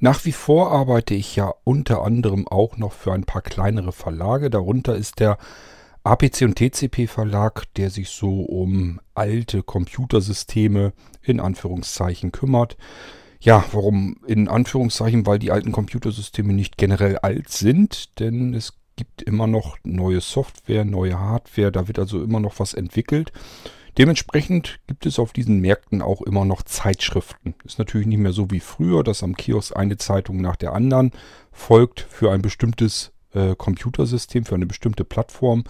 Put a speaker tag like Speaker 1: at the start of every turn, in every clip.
Speaker 1: Nach wie vor arbeite ich ja unter anderem auch noch für ein paar kleinere Verlage. Darunter ist der APC und TCP Verlag, der sich so um alte Computersysteme in Anführungszeichen kümmert. Ja, warum in Anführungszeichen? Weil die alten Computersysteme nicht generell alt sind, denn es gibt immer noch neue Software, neue Hardware, da wird also immer noch was entwickelt. Dementsprechend gibt es auf diesen Märkten auch immer noch Zeitschriften. Ist natürlich nicht mehr so wie früher, dass am Kiosk eine Zeitung nach der anderen folgt für ein bestimmtes äh, Computersystem, für eine bestimmte Plattform.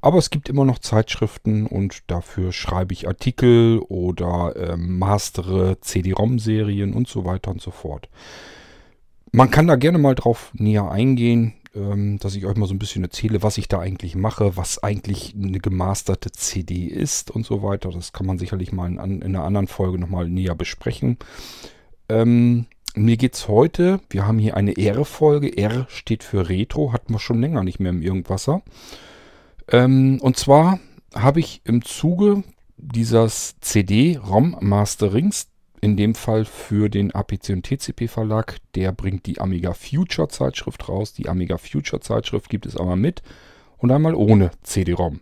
Speaker 1: Aber es gibt immer noch Zeitschriften und dafür schreibe ich Artikel oder äh, mastere CD-ROM-Serien und so weiter und so fort. Man kann da gerne mal drauf näher eingehen dass ich euch mal so ein bisschen erzähle, was ich da eigentlich mache, was eigentlich eine gemasterte CD ist und so weiter. Das kann man sicherlich mal in, in einer anderen Folge nochmal näher besprechen. Ähm, mir es heute, wir haben hier eine R-Folge. R steht für Retro, hatten wir schon länger nicht mehr im Irgendwasser. Ähm, und zwar habe ich im Zuge dieses CD-ROM-Masterings in dem Fall für den APC und TCP Verlag. Der bringt die Amiga Future Zeitschrift raus. Die Amiga Future Zeitschrift gibt es einmal mit und einmal ohne CD-ROM.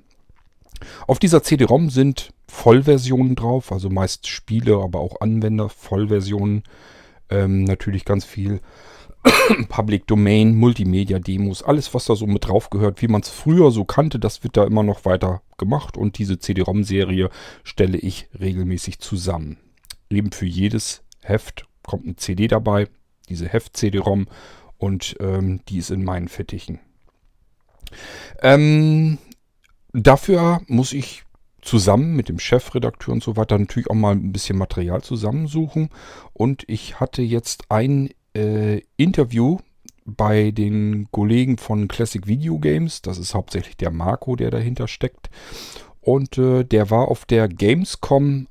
Speaker 1: Auf dieser CD-ROM sind Vollversionen drauf, also meist Spiele, aber auch Anwender, Vollversionen. Ähm, natürlich ganz viel Public Domain, Multimedia-Demos, alles was da so mit drauf gehört, wie man es früher so kannte, das wird da immer noch weiter gemacht und diese CD-ROM-Serie stelle ich regelmäßig zusammen eben für jedes Heft kommt eine CD dabei, diese Heft-CD-ROM und ähm, die ist in meinen Fittichen. Ähm, dafür muss ich zusammen mit dem Chefredakteur und so weiter natürlich auch mal ein bisschen Material zusammensuchen. Und ich hatte jetzt ein äh, Interview bei den Kollegen von Classic Video Games. Das ist hauptsächlich der Marco, der dahinter steckt. Und äh, der war auf der Gamescom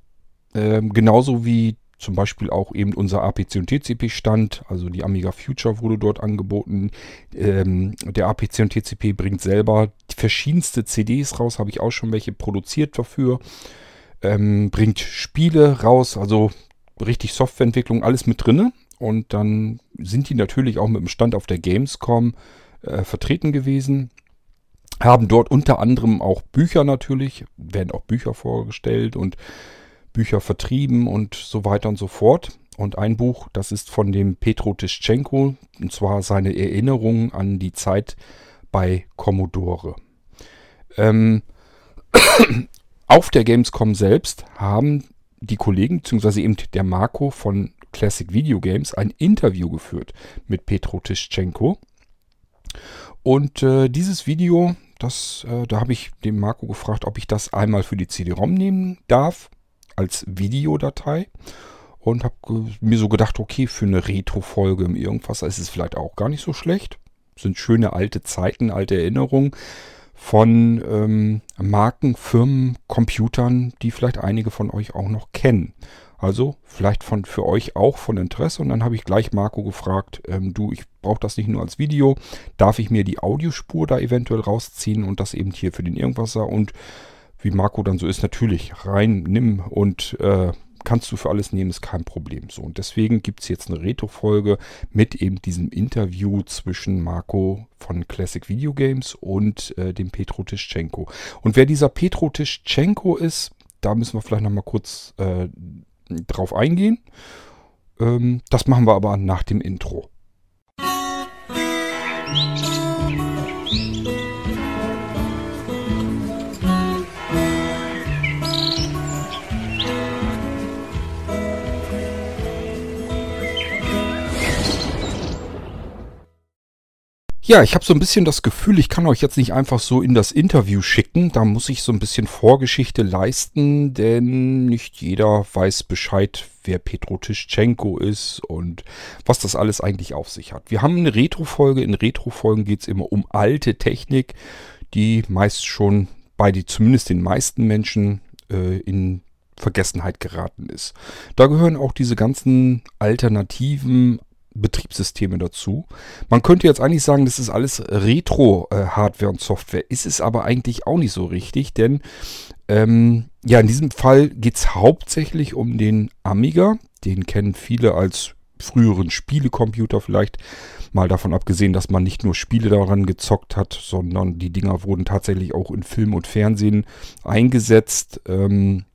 Speaker 1: ähm, genauso wie zum Beispiel auch eben unser APC und TCP Stand, also die Amiga Future wurde dort angeboten. Ähm, der APC und TCP bringt selber verschiedenste CDs raus, habe ich auch schon welche produziert dafür. Ähm, bringt Spiele raus, also richtig Softwareentwicklung, alles mit drinne. Und dann sind die natürlich auch mit dem Stand auf der Gamescom äh, vertreten gewesen. Haben dort unter anderem auch Bücher natürlich, werden auch Bücher vorgestellt und Bücher vertrieben und so weiter und so fort. Und ein Buch, das ist von dem Petro Tischenko, und zwar seine Erinnerungen an die Zeit bei Commodore. Ähm, auf der Gamescom selbst haben die Kollegen, beziehungsweise eben der Marco von Classic Video Games, ein Interview geführt mit Petro Tischenko. Und äh, dieses Video, das, äh, da habe ich dem Marco gefragt, ob ich das einmal für die CD-ROM nehmen darf als Videodatei und habe mir so gedacht, okay, für eine Retro-Folge im Irgendwas ist es vielleicht auch gar nicht so schlecht. Sind schöne alte Zeiten, alte Erinnerungen von ähm, Marken, Firmen, Computern, die vielleicht einige von euch auch noch kennen. Also vielleicht von, für euch auch von Interesse. Und dann habe ich gleich Marco gefragt, ähm, du, ich brauche das nicht nur als Video. Darf ich mir die Audiospur da eventuell rausziehen und das eben hier für den Irgendwasser? Und wie Marco dann so ist, natürlich rein, nimm und äh, kannst du für alles nehmen, ist kein Problem. So, und deswegen gibt es jetzt eine Retro-Folge mit eben diesem Interview zwischen Marco von Classic Video Games und äh, dem Petro Tischenko. Und wer dieser Petro Tischenko ist, da müssen wir vielleicht nochmal kurz äh, drauf eingehen. Ähm, das machen wir aber nach dem Intro. Musik Ja, ich habe so ein bisschen das Gefühl, ich kann euch jetzt nicht einfach so in das Interview schicken. Da muss ich so ein bisschen Vorgeschichte leisten, denn nicht jeder weiß Bescheid, wer Petro Tischenko ist und was das alles eigentlich auf sich hat. Wir haben eine Retro-Folge. In Retro-Folgen geht es immer um alte Technik, die meist schon bei die, zumindest den meisten Menschen äh, in Vergessenheit geraten ist. Da gehören auch diese ganzen alternativen Betriebssysteme dazu. Man könnte jetzt eigentlich sagen, das ist alles Retro-Hardware und Software. Ist es aber eigentlich auch nicht so richtig, denn ähm, ja, in diesem Fall geht es hauptsächlich um den Amiga. Den kennen viele als früheren Spielecomputer vielleicht. Mal davon abgesehen, dass man nicht nur Spiele daran gezockt hat, sondern die Dinger wurden tatsächlich auch in Film und Fernsehen eingesetzt. Ähm,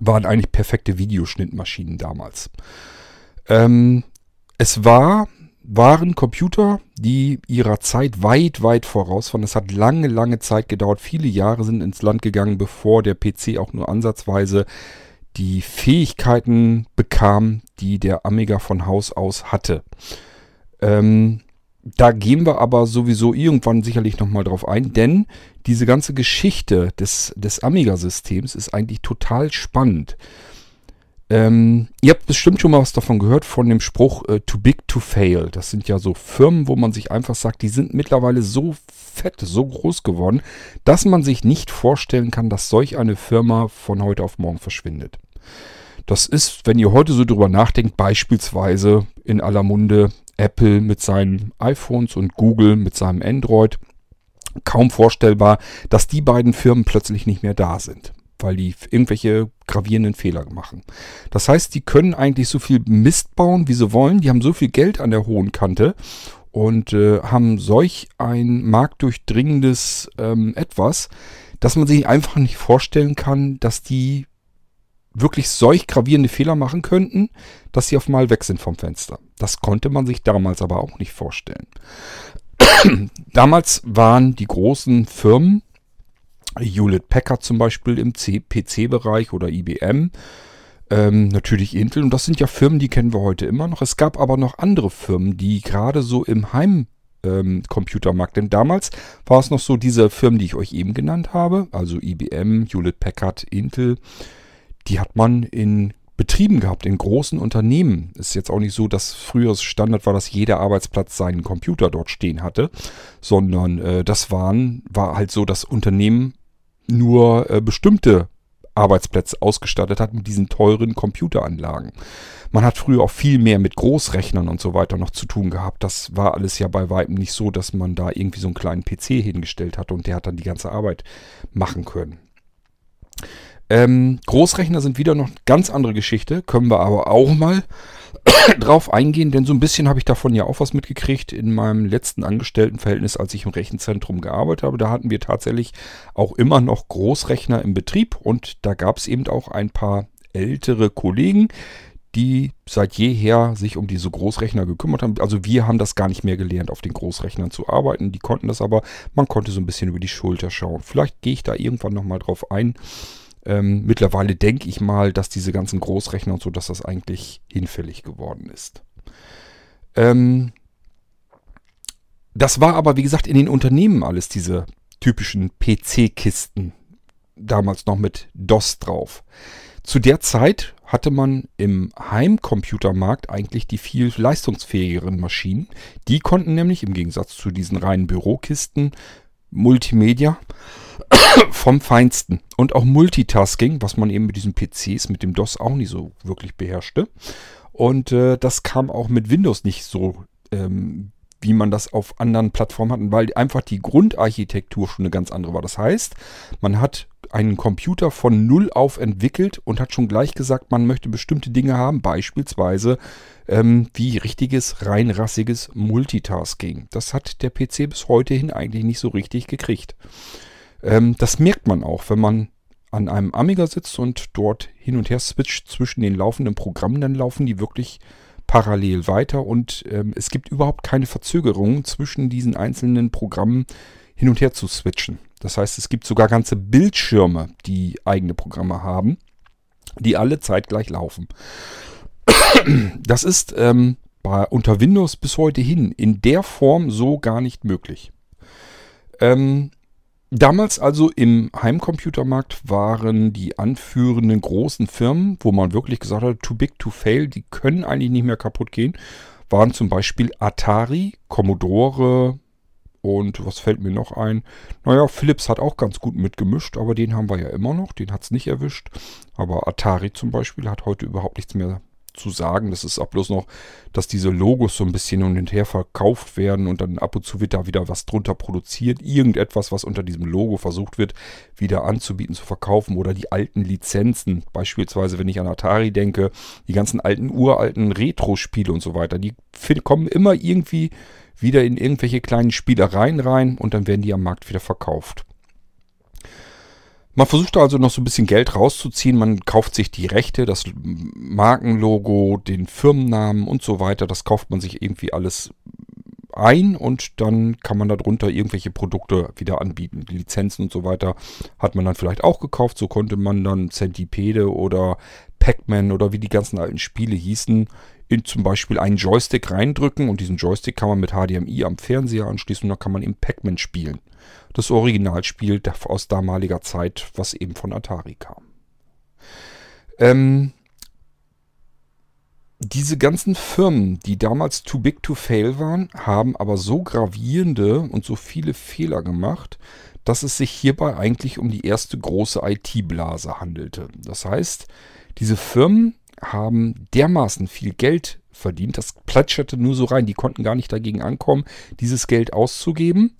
Speaker 1: waren eigentlich perfekte Videoschnittmaschinen damals. Ähm, es war, waren Computer, die ihrer Zeit weit, weit voraus waren. Es hat lange, lange Zeit gedauert. Viele Jahre sind ins Land gegangen, bevor der PC auch nur ansatzweise die Fähigkeiten bekam, die der Amiga von Haus aus hatte. Ähm, da gehen wir aber sowieso irgendwann sicherlich nochmal drauf ein, denn diese ganze Geschichte des, des Amiga-Systems ist eigentlich total spannend. Ähm, ihr habt bestimmt schon mal was davon gehört, von dem Spruch äh, too big to fail. Das sind ja so Firmen, wo man sich einfach sagt, die sind mittlerweile so fett, so groß geworden, dass man sich nicht vorstellen kann, dass solch eine Firma von heute auf morgen verschwindet. Das ist, wenn ihr heute so drüber nachdenkt, beispielsweise in aller Munde Apple mit seinen iPhones und Google mit seinem Android. Kaum vorstellbar, dass die beiden Firmen plötzlich nicht mehr da sind, weil die irgendwelche gravierenden Fehler machen. Das heißt, die können eigentlich so viel Mist bauen, wie sie wollen. Die haben so viel Geld an der hohen Kante und äh, haben solch ein marktdurchdringendes ähm, Etwas, dass man sich einfach nicht vorstellen kann, dass die wirklich solch gravierende Fehler machen könnten, dass sie auf mal weg sind vom Fenster. Das konnte man sich damals aber auch nicht vorstellen. damals waren die großen Firmen, Hewlett Packard zum Beispiel im PC-Bereich oder IBM, ähm, natürlich Intel. Und das sind ja Firmen, die kennen wir heute immer noch. Es gab aber noch andere Firmen, die gerade so im Heim ähm. Denn damals war es noch so diese Firmen, die ich euch eben genannt habe, also IBM, Hewlett Packard, Intel, die hat man in Betrieben gehabt, in großen Unternehmen. Ist jetzt auch nicht so, dass früher Standard war, dass jeder Arbeitsplatz seinen Computer dort stehen hatte, sondern äh, das waren, war halt so, dass Unternehmen nur äh, bestimmte Arbeitsplätze ausgestattet hat mit diesen teuren Computeranlagen. Man hat früher auch viel mehr mit Großrechnern und so weiter noch zu tun gehabt. Das war alles ja bei weitem nicht so, dass man da irgendwie so einen kleinen PC hingestellt hat und der hat dann die ganze Arbeit machen können. Ähm, Großrechner sind wieder noch eine ganz andere Geschichte, können wir aber auch mal drauf eingehen, denn so ein bisschen habe ich davon ja auch was mitgekriegt in meinem letzten Angestelltenverhältnis, als ich im Rechenzentrum gearbeitet habe. Da hatten wir tatsächlich auch immer noch Großrechner im Betrieb und da gab es eben auch ein paar ältere Kollegen, die seit jeher sich um diese Großrechner gekümmert haben. Also wir haben das gar nicht mehr gelernt, auf den Großrechnern zu arbeiten. Die konnten das aber, man konnte so ein bisschen über die Schulter schauen. Vielleicht gehe ich da irgendwann nochmal drauf ein. Ähm, mittlerweile denke ich mal, dass diese ganzen Großrechner und so, dass das eigentlich hinfällig geworden ist. Ähm, das war aber, wie gesagt, in den Unternehmen alles diese typischen PC-Kisten. Damals noch mit DOS drauf. Zu der Zeit hatte man im Heimcomputermarkt eigentlich die viel leistungsfähigeren Maschinen. Die konnten nämlich im Gegensatz zu diesen reinen Bürokisten Multimedia vom Feinsten. Und auch Multitasking, was man eben mit diesen PCs, mit dem DOS auch nicht so wirklich beherrschte. Und äh, das kam auch mit Windows nicht so, ähm, wie man das auf anderen Plattformen hat, weil einfach die Grundarchitektur schon eine ganz andere war. Das heißt, man hat einen Computer von Null auf entwickelt und hat schon gleich gesagt, man möchte bestimmte Dinge haben, beispielsweise ähm, wie richtiges, reinrassiges Multitasking. Das hat der PC bis heute hin eigentlich nicht so richtig gekriegt. Ähm, das merkt man auch, wenn man an einem Amiga sitzt und dort hin und her switcht zwischen den laufenden Programmen, dann laufen die wirklich parallel weiter und ähm, es gibt überhaupt keine Verzögerung zwischen diesen einzelnen Programmen hin und her zu switchen. Das heißt, es gibt sogar ganze Bildschirme, die eigene Programme haben, die alle zeitgleich laufen. Das ist ähm, bei, unter Windows bis heute hin in der Form so gar nicht möglich. Ähm, Damals also im Heimcomputermarkt waren die anführenden großen Firmen, wo man wirklich gesagt hat, too big to fail, die können eigentlich nicht mehr kaputt gehen, waren zum Beispiel Atari, Commodore und was fällt mir noch ein? Naja, Philips hat auch ganz gut mitgemischt, aber den haben wir ja immer noch, den hat es nicht erwischt. Aber Atari zum Beispiel hat heute überhaupt nichts mehr zu sagen. Das ist auch bloß noch, dass diese Logos so ein bisschen hin und her verkauft werden und dann ab und zu wird da wieder was drunter produziert. Irgendetwas, was unter diesem Logo versucht wird, wieder anzubieten, zu verkaufen. Oder die alten Lizenzen. Beispielsweise, wenn ich an Atari denke, die ganzen alten, uralten Retro-Spiele und so weiter. Die kommen immer irgendwie wieder in irgendwelche kleinen Spielereien rein und dann werden die am Markt wieder verkauft. Man versucht also noch so ein bisschen Geld rauszuziehen. Man kauft sich die Rechte, das Markenlogo, den Firmennamen und so weiter. Das kauft man sich irgendwie alles ein und dann kann man darunter irgendwelche Produkte wieder anbieten. Lizenzen und so weiter hat man dann vielleicht auch gekauft. So konnte man dann Centipede oder Pac-Man oder wie die ganzen alten Spiele hießen, in zum Beispiel einen Joystick reindrücken und diesen Joystick kann man mit HDMI am Fernseher anschließen und dann kann man eben Pac-Man spielen das Originalspiel aus damaliger Zeit, was eben von Atari kam. Ähm, diese ganzen Firmen, die damals too big to fail waren, haben aber so gravierende und so viele Fehler gemacht, dass es sich hierbei eigentlich um die erste große IT-Blase handelte. Das heißt, diese Firmen haben dermaßen viel Geld verdient, das plätscherte nur so rein, die konnten gar nicht dagegen ankommen, dieses Geld auszugeben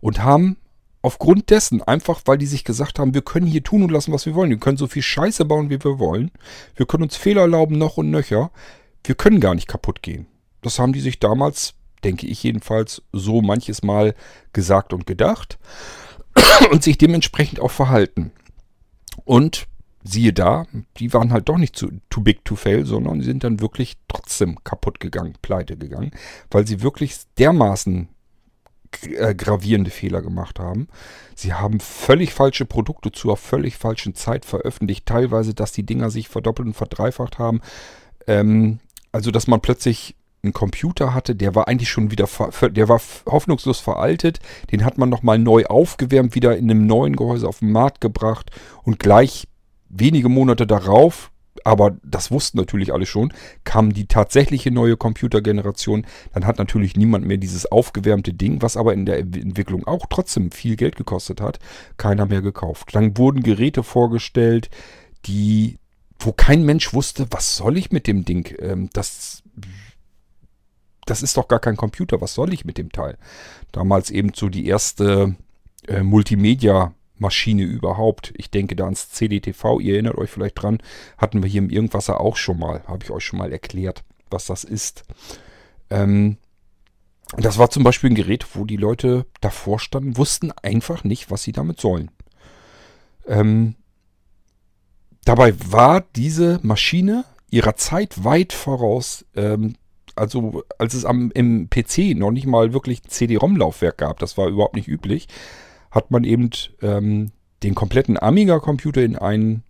Speaker 1: und haben aufgrund dessen, einfach weil die sich gesagt haben, wir können hier tun und lassen, was wir wollen. Wir können so viel Scheiße bauen, wie wir wollen. Wir können uns Fehler erlauben, noch und nöcher. Wir können gar nicht kaputt gehen. Das haben die sich damals, denke ich jedenfalls, so manches Mal gesagt und gedacht und sich dementsprechend auch verhalten. Und siehe da, die waren halt doch nicht zu, too big to fail, sondern sind dann wirklich trotzdem kaputt gegangen, pleite gegangen, weil sie wirklich dermaßen äh, gravierende Fehler gemacht haben. Sie haben völlig falsche Produkte zur völlig falschen Zeit veröffentlicht. Teilweise, dass die Dinger sich verdoppelt und verdreifacht haben. Ähm, also, dass man plötzlich einen Computer hatte, der war eigentlich schon wieder, der war hoffnungslos veraltet. Den hat man nochmal neu aufgewärmt, wieder in einem neuen Gehäuse auf den Markt gebracht und gleich wenige Monate darauf aber das wussten natürlich alle schon, kam die tatsächliche neue Computergeneration, dann hat natürlich niemand mehr dieses aufgewärmte Ding, was aber in der Entwicklung auch trotzdem viel Geld gekostet hat, keiner mehr gekauft. Dann wurden Geräte vorgestellt, die, wo kein Mensch wusste, was soll ich mit dem Ding? Ähm, das, das ist doch gar kein Computer, was soll ich mit dem Teil? Damals eben so die erste äh, Multimedia- Maschine überhaupt. Ich denke da ans CDTV, ihr erinnert euch vielleicht dran, hatten wir hier im Irgendwasser auch schon mal, habe ich euch schon mal erklärt, was das ist. Ähm, das war zum Beispiel ein Gerät, wo die Leute davor standen, wussten einfach nicht, was sie damit sollen. Ähm, dabei war diese Maschine ihrer Zeit weit voraus. Ähm, also als es am, im PC noch nicht mal wirklich CD-ROM-Laufwerk gab, das war überhaupt nicht üblich, hat man eben ähm, den kompletten Amiga-Computer in ein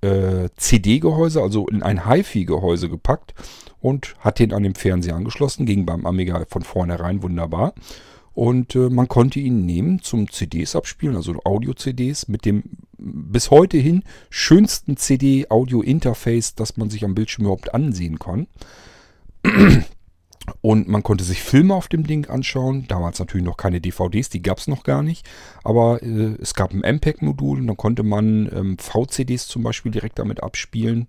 Speaker 1: äh, CD-Gehäuse, also in ein HiFi-Gehäuse gepackt und hat den an den Fernseher angeschlossen. Ging beim Amiga von vornherein wunderbar. Und äh, man konnte ihn nehmen zum CDs abspielen, also Audio-CDs mit dem bis heute hin schönsten CD-Audio-Interface, das man sich am Bildschirm überhaupt ansehen kann. Und man konnte sich Filme auf dem Ding anschauen. Damals natürlich noch keine DVDs, die gab es noch gar nicht. Aber äh, es gab ein MPEG-Modul und dann konnte man ähm, VCDs zum Beispiel direkt damit abspielen.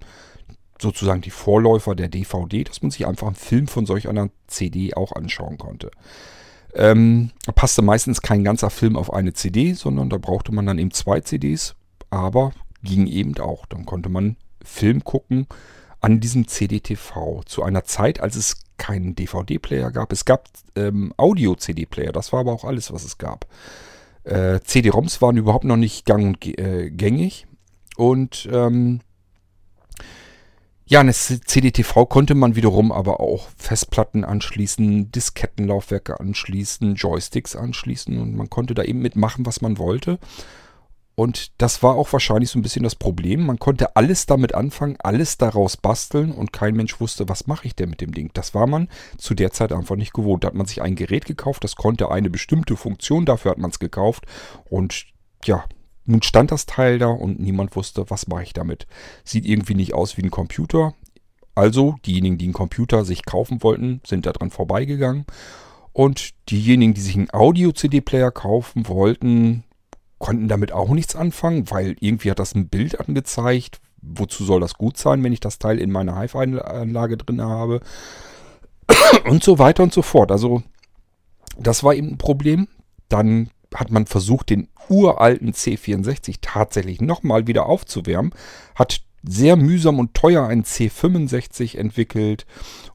Speaker 1: Sozusagen die Vorläufer der DVD, dass man sich einfach einen Film von solch einer CD auch anschauen konnte. Ähm, passte meistens kein ganzer Film auf eine CD, sondern da brauchte man dann eben zwei CDs. Aber ging eben auch. Dann konnte man Film gucken an diesem CD-TV zu einer Zeit, als es keinen DVD-Player gab. Es gab ähm, Audio-CD-Player, das war aber auch alles, was es gab. Äh, CD-ROMs waren überhaupt noch nicht gang und äh, gängig. Und ähm, ja, eine CD-TV konnte man wiederum aber auch Festplatten anschließen, Diskettenlaufwerke anschließen, Joysticks anschließen und man konnte da eben mitmachen, was man wollte. Und das war auch wahrscheinlich so ein bisschen das Problem. Man konnte alles damit anfangen, alles daraus basteln und kein Mensch wusste, was mache ich denn mit dem Ding. Das war man zu der Zeit einfach nicht gewohnt. Da hat man sich ein Gerät gekauft, das konnte eine bestimmte Funktion, dafür hat man es gekauft. Und ja, nun stand das Teil da und niemand wusste, was mache ich damit. Sieht irgendwie nicht aus wie ein Computer. Also diejenigen, die einen Computer sich kaufen wollten, sind daran vorbeigegangen. Und diejenigen, die sich einen Audio-CD-Player kaufen wollten, konnten damit auch nichts anfangen, weil irgendwie hat das ein Bild angezeigt, wozu soll das gut sein, wenn ich das Teil in meiner Hive-Anlage drin habe und so weiter und so fort. Also das war eben ein Problem. Dann hat man versucht, den uralten C64 tatsächlich nochmal wieder aufzuwärmen, hat sehr mühsam und teuer einen C65 entwickelt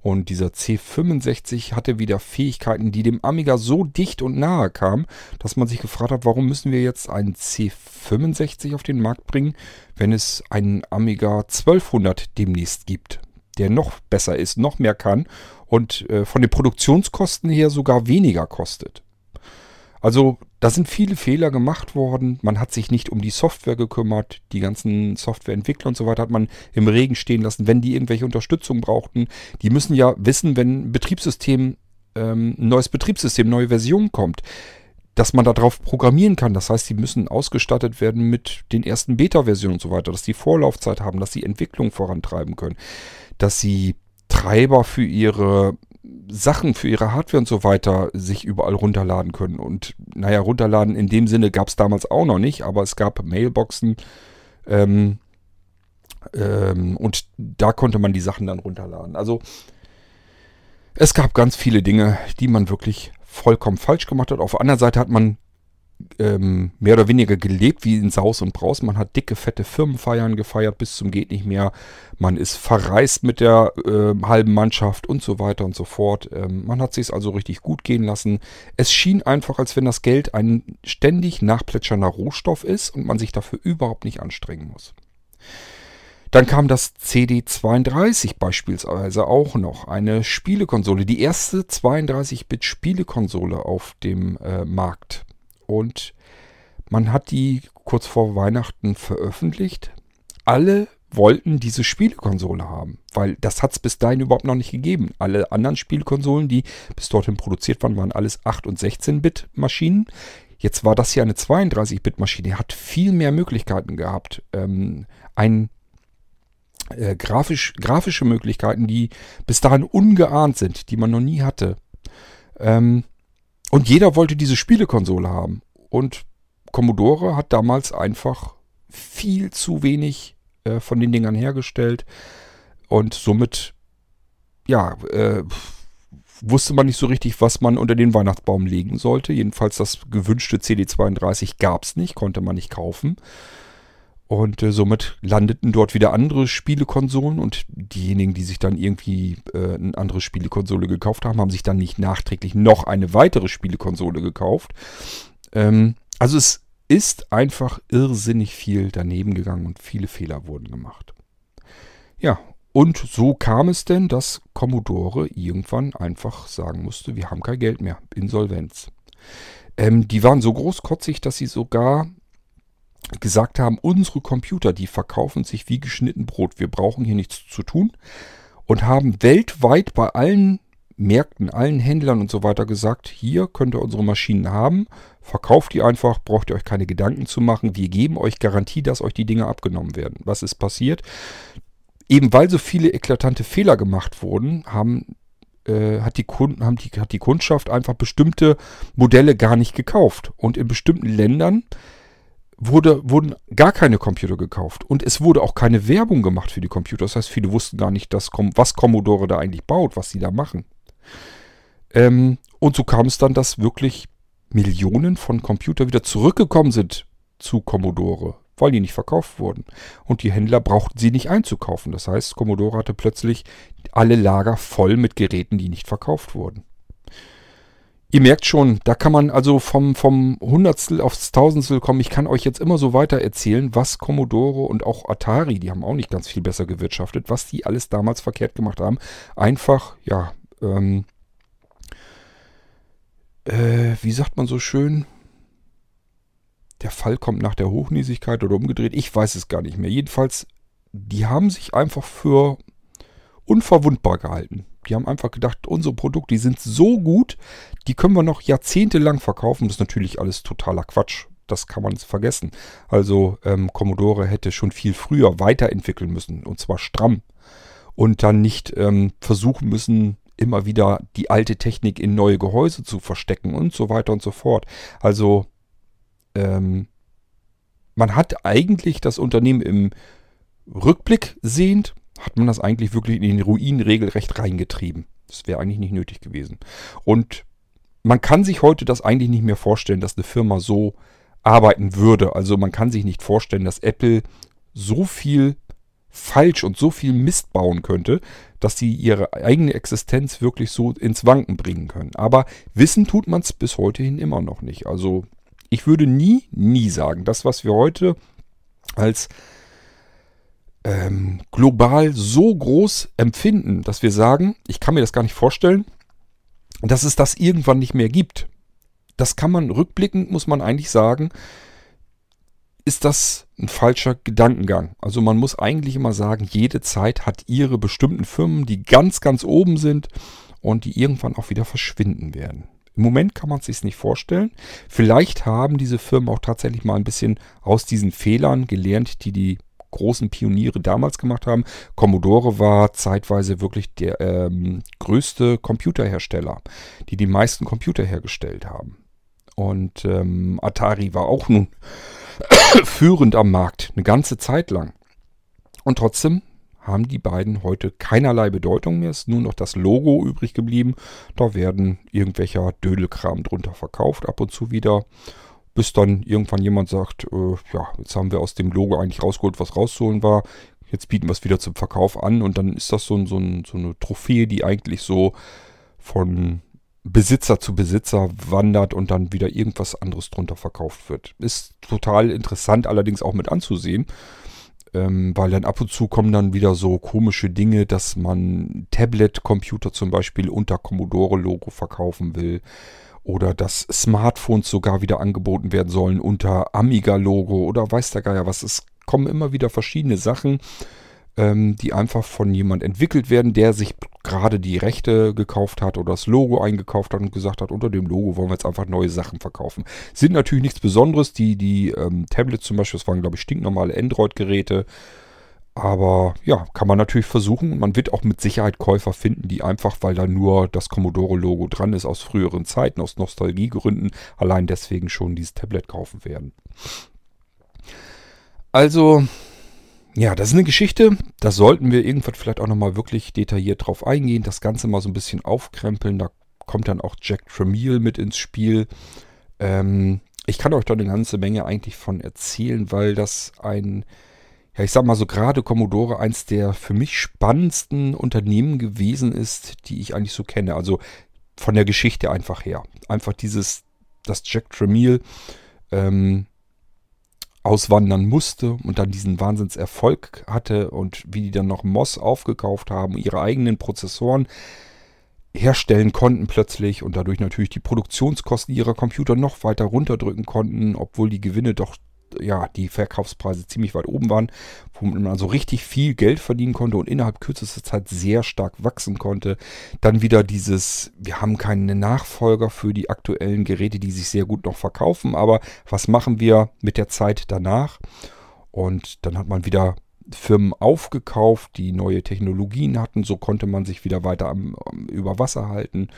Speaker 1: und dieser C65 hatte wieder Fähigkeiten, die dem Amiga so dicht und nahe kamen, dass man sich gefragt hat, warum müssen wir jetzt einen C65 auf den Markt bringen, wenn es einen Amiga 1200 demnächst gibt, der noch besser ist, noch mehr kann und äh, von den Produktionskosten her sogar weniger kostet. Also da sind viele Fehler gemacht worden. Man hat sich nicht um die Software gekümmert. Die ganzen Softwareentwickler und so weiter hat man im Regen stehen lassen, wenn die irgendwelche Unterstützung brauchten. Die müssen ja wissen, wenn ein Betriebssystem, ähm, ein neues Betriebssystem, neue Version kommt, dass man darauf programmieren kann. Das heißt, die müssen ausgestattet werden mit den ersten Beta-Versionen und so weiter, dass die Vorlaufzeit haben, dass sie Entwicklung vorantreiben können, dass sie Treiber für ihre Sachen für ihre Hardware und so weiter sich überall runterladen können. Und naja, runterladen in dem Sinne gab es damals auch noch nicht, aber es gab Mailboxen ähm, ähm, und da konnte man die Sachen dann runterladen. Also es gab ganz viele Dinge, die man wirklich vollkommen falsch gemacht hat. Auf der anderen Seite hat man ähm, mehr oder weniger gelebt wie in Saus und Braus. Man hat dicke, fette Firmenfeiern gefeiert bis zum geht nicht mehr. Man ist verreist mit der äh, halben Mannschaft und so weiter und so fort. Ähm, man hat sich also richtig gut gehen lassen. Es schien einfach, als wenn das Geld ein ständig nachplätschernder Rohstoff ist und man sich dafür überhaupt nicht anstrengen muss. Dann kam das CD32 beispielsweise auch noch, eine Spielekonsole, die erste 32-Bit-Spielekonsole auf dem äh, Markt. Und man hat die kurz vor Weihnachten veröffentlicht. Alle wollten diese Spielekonsole haben, weil das hat es bis dahin überhaupt noch nicht gegeben. Alle anderen Spielkonsolen, die bis dorthin produziert waren, waren alles 8 und 16-Bit Maschinen. Jetzt war das hier eine 32-Bit Maschine, hat viel mehr Möglichkeiten gehabt. Ähm, ein äh, grafisch, grafische Möglichkeiten, die bis dahin ungeahnt sind, die man noch nie hatte. Ähm, und jeder wollte diese Spielekonsole haben. Und Commodore hat damals einfach viel zu wenig äh, von den Dingern hergestellt. Und somit, ja, äh, wusste man nicht so richtig, was man unter den Weihnachtsbaum legen sollte. Jedenfalls das gewünschte CD32 gab es nicht, konnte man nicht kaufen. Und äh, somit landeten dort wieder andere Spielekonsolen und diejenigen, die sich dann irgendwie äh, eine andere Spielekonsole gekauft haben, haben sich dann nicht nachträglich noch eine weitere Spielekonsole gekauft. Ähm, also es ist einfach irrsinnig viel daneben gegangen und viele Fehler wurden gemacht. Ja, und so kam es denn, dass Commodore irgendwann einfach sagen musste, wir haben kein Geld mehr, Insolvenz. Ähm, die waren so großkotzig, dass sie sogar gesagt haben, unsere Computer, die verkaufen sich wie geschnitten Brot. Wir brauchen hier nichts zu tun. Und haben weltweit bei allen Märkten, allen Händlern und so weiter gesagt, hier könnt ihr unsere Maschinen haben, verkauft die einfach, braucht ihr euch keine Gedanken zu machen. Wir geben euch Garantie, dass euch die Dinge abgenommen werden. Was ist passiert? Eben weil so viele eklatante Fehler gemacht wurden, haben äh, hat, die Kunden, haben die, hat die Kundschaft einfach bestimmte Modelle gar nicht gekauft. Und in bestimmten Ländern wurde, wurden gar keine Computer gekauft. Und es wurde auch keine Werbung gemacht für die Computer. Das heißt, viele wussten gar nicht, dass, was Commodore da eigentlich baut, was sie da machen. Ähm, und so kam es dann, dass wirklich Millionen von Computern wieder zurückgekommen sind zu Commodore, weil die nicht verkauft wurden. Und die Händler brauchten sie nicht einzukaufen. Das heißt, Commodore hatte plötzlich alle Lager voll mit Geräten, die nicht verkauft wurden. Ihr merkt schon, da kann man also vom, vom Hundertstel aufs Tausendstel kommen. Ich kann euch jetzt immer so weiter erzählen, was Commodore und auch Atari, die haben auch nicht ganz viel besser gewirtschaftet, was die alles damals verkehrt gemacht haben. Einfach, ja, ähm, äh, wie sagt man so schön? Der Fall kommt nach der Hochnäsigkeit oder umgedreht. Ich weiß es gar nicht mehr. Jedenfalls, die haben sich einfach für unverwundbar gehalten. Die haben einfach gedacht, unsere Produkte, die sind so gut, die können wir noch jahrzehntelang verkaufen. Das ist natürlich alles totaler Quatsch. Das kann man vergessen. Also ähm, Commodore hätte schon viel früher weiterentwickeln müssen. Und zwar stramm. Und dann nicht ähm, versuchen müssen, immer wieder die alte Technik in neue Gehäuse zu verstecken und so weiter und so fort. Also ähm, man hat eigentlich das Unternehmen im Rückblick sehend hat man das eigentlich wirklich in den Ruin regelrecht reingetrieben. Das wäre eigentlich nicht nötig gewesen. Und man kann sich heute das eigentlich nicht mehr vorstellen, dass eine Firma so arbeiten würde. Also man kann sich nicht vorstellen, dass Apple so viel falsch und so viel Mist bauen könnte, dass sie ihre eigene Existenz wirklich so ins Wanken bringen können. Aber wissen tut man es bis heute hin immer noch nicht. Also ich würde nie, nie sagen, das, was wir heute als ähm, global so groß empfinden, dass wir sagen, ich kann mir das gar nicht vorstellen, dass es das irgendwann nicht mehr gibt. Das kann man rückblickend, muss man eigentlich sagen, ist das ein falscher Gedankengang. Also man muss eigentlich immer sagen, jede Zeit hat ihre bestimmten Firmen, die ganz, ganz oben sind und die irgendwann auch wieder verschwinden werden. Im Moment kann man es sich nicht vorstellen. Vielleicht haben diese Firmen auch tatsächlich mal ein bisschen aus diesen Fehlern gelernt, die die großen Pioniere damals gemacht haben. Commodore war zeitweise wirklich der ähm, größte Computerhersteller, die die meisten Computer hergestellt haben. Und ähm, Atari war auch nun führend am Markt, eine ganze Zeit lang. Und trotzdem haben die beiden heute keinerlei Bedeutung mehr. Es ist nur noch das Logo übrig geblieben. Da werden irgendwelcher Dödelkram drunter verkauft, ab und zu wieder. Bis dann irgendwann jemand sagt, äh, ja, jetzt haben wir aus dem Logo eigentlich rausgeholt, was rauszuholen war. Jetzt bieten wir es wieder zum Verkauf an und dann ist das so, so, so eine Trophäe, die eigentlich so von Besitzer zu Besitzer wandert und dann wieder irgendwas anderes drunter verkauft wird. Ist total interessant allerdings auch mit anzusehen, ähm, weil dann ab und zu kommen dann wieder so komische Dinge, dass man Tablet-Computer zum Beispiel unter Commodore-Logo verkaufen will oder dass Smartphones sogar wieder angeboten werden sollen unter Amiga-Logo oder weiß der Geier was. Es kommen immer wieder verschiedene Sachen ähm, die einfach von jemand entwickelt werden, der sich gerade die Rechte gekauft hat oder das Logo eingekauft hat und gesagt hat, unter dem Logo wollen wir jetzt einfach neue Sachen verkaufen. Sind natürlich nichts Besonderes. Die, die ähm, Tablets zum Beispiel, das waren glaube ich stinknormale Android-Geräte. Aber ja, kann man natürlich versuchen. Man wird auch mit Sicherheit Käufer finden, die einfach, weil da nur das Commodore-Logo dran ist, aus früheren Zeiten, aus Nostalgiegründen, allein deswegen schon dieses Tablet kaufen werden. Also, ja, das ist eine Geschichte, da sollten wir irgendwann vielleicht auch nochmal wirklich detailliert drauf eingehen, das Ganze mal so ein bisschen aufkrempeln. Da kommt dann auch Jack Tramiel mit ins Spiel. Ähm, ich kann euch da eine ganze Menge eigentlich von erzählen, weil das ein, ja, ich sag mal so gerade Commodore eins der für mich spannendsten Unternehmen gewesen ist, die ich eigentlich so kenne. Also von der Geschichte einfach her. Einfach dieses, das Jack Tramiel, ähm, auswandern musste und dann diesen Wahnsinnserfolg hatte und wie die dann noch Moss aufgekauft haben, ihre eigenen Prozessoren herstellen konnten plötzlich und dadurch natürlich die Produktionskosten ihrer Computer noch weiter runterdrücken konnten, obwohl die Gewinne doch ja, die Verkaufspreise ziemlich weit oben waren, womit man also richtig viel Geld verdienen konnte und innerhalb kürzester Zeit sehr stark wachsen konnte. Dann wieder dieses, wir haben keine Nachfolger für die aktuellen Geräte, die sich sehr gut noch verkaufen, aber was machen wir mit der Zeit danach? Und dann hat man wieder Firmen aufgekauft, die neue Technologien hatten, so konnte man sich wieder weiter am, am, über Wasser halten.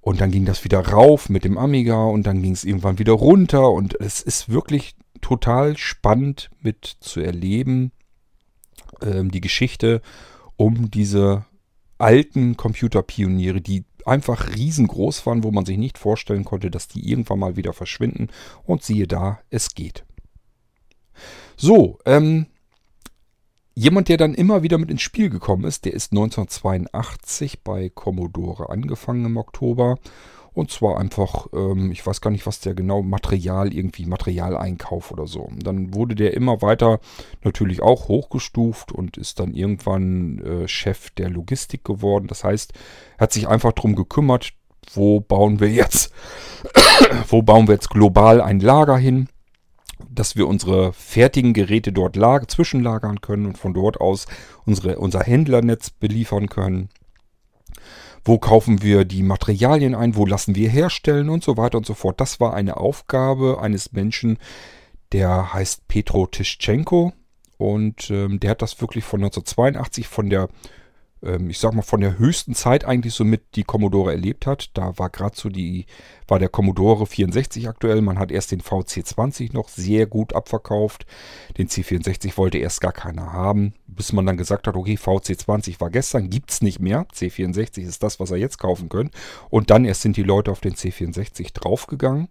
Speaker 1: Und dann ging das wieder rauf mit dem Amiga und dann ging es irgendwann wieder runter und es ist wirklich total spannend mit zu erleben, ähm, die Geschichte um diese alten Computerpioniere, die einfach riesengroß waren, wo man sich nicht vorstellen konnte, dass die irgendwann mal wieder verschwinden. Und siehe da, es geht. So, ähm, jemand, der dann immer wieder mit ins Spiel gekommen ist, der ist 1982 bei Commodore angefangen im Oktober und zwar einfach, ähm, ich weiß gar nicht, was der genau, Material, irgendwie Materialeinkauf oder so. Und dann wurde der immer weiter natürlich auch hochgestuft und ist dann irgendwann äh, Chef der Logistik geworden. Das heißt, hat sich einfach darum gekümmert, wo bauen wir jetzt, wo bauen wir jetzt global ein Lager hin dass wir unsere fertigen Geräte dort lag zwischenlagern können und von dort aus unsere, unser Händlernetz beliefern können wo kaufen wir die Materialien ein, wo lassen wir herstellen? Und so weiter und so fort. Das war eine Aufgabe eines Menschen, der heißt Petro Tischchenko. Und ähm, der hat das wirklich von 1982 von der ich sag mal, von der höchsten Zeit eigentlich somit die Commodore erlebt hat. Da war gerade so die, war der Commodore 64 aktuell. Man hat erst den VC20 noch sehr gut abverkauft. Den C64 wollte erst gar keiner haben, bis man dann gesagt hat, okay, VC20 war gestern, gibt's nicht mehr. C64 ist das, was er jetzt kaufen können. Und dann erst sind die Leute auf den C64 draufgegangen.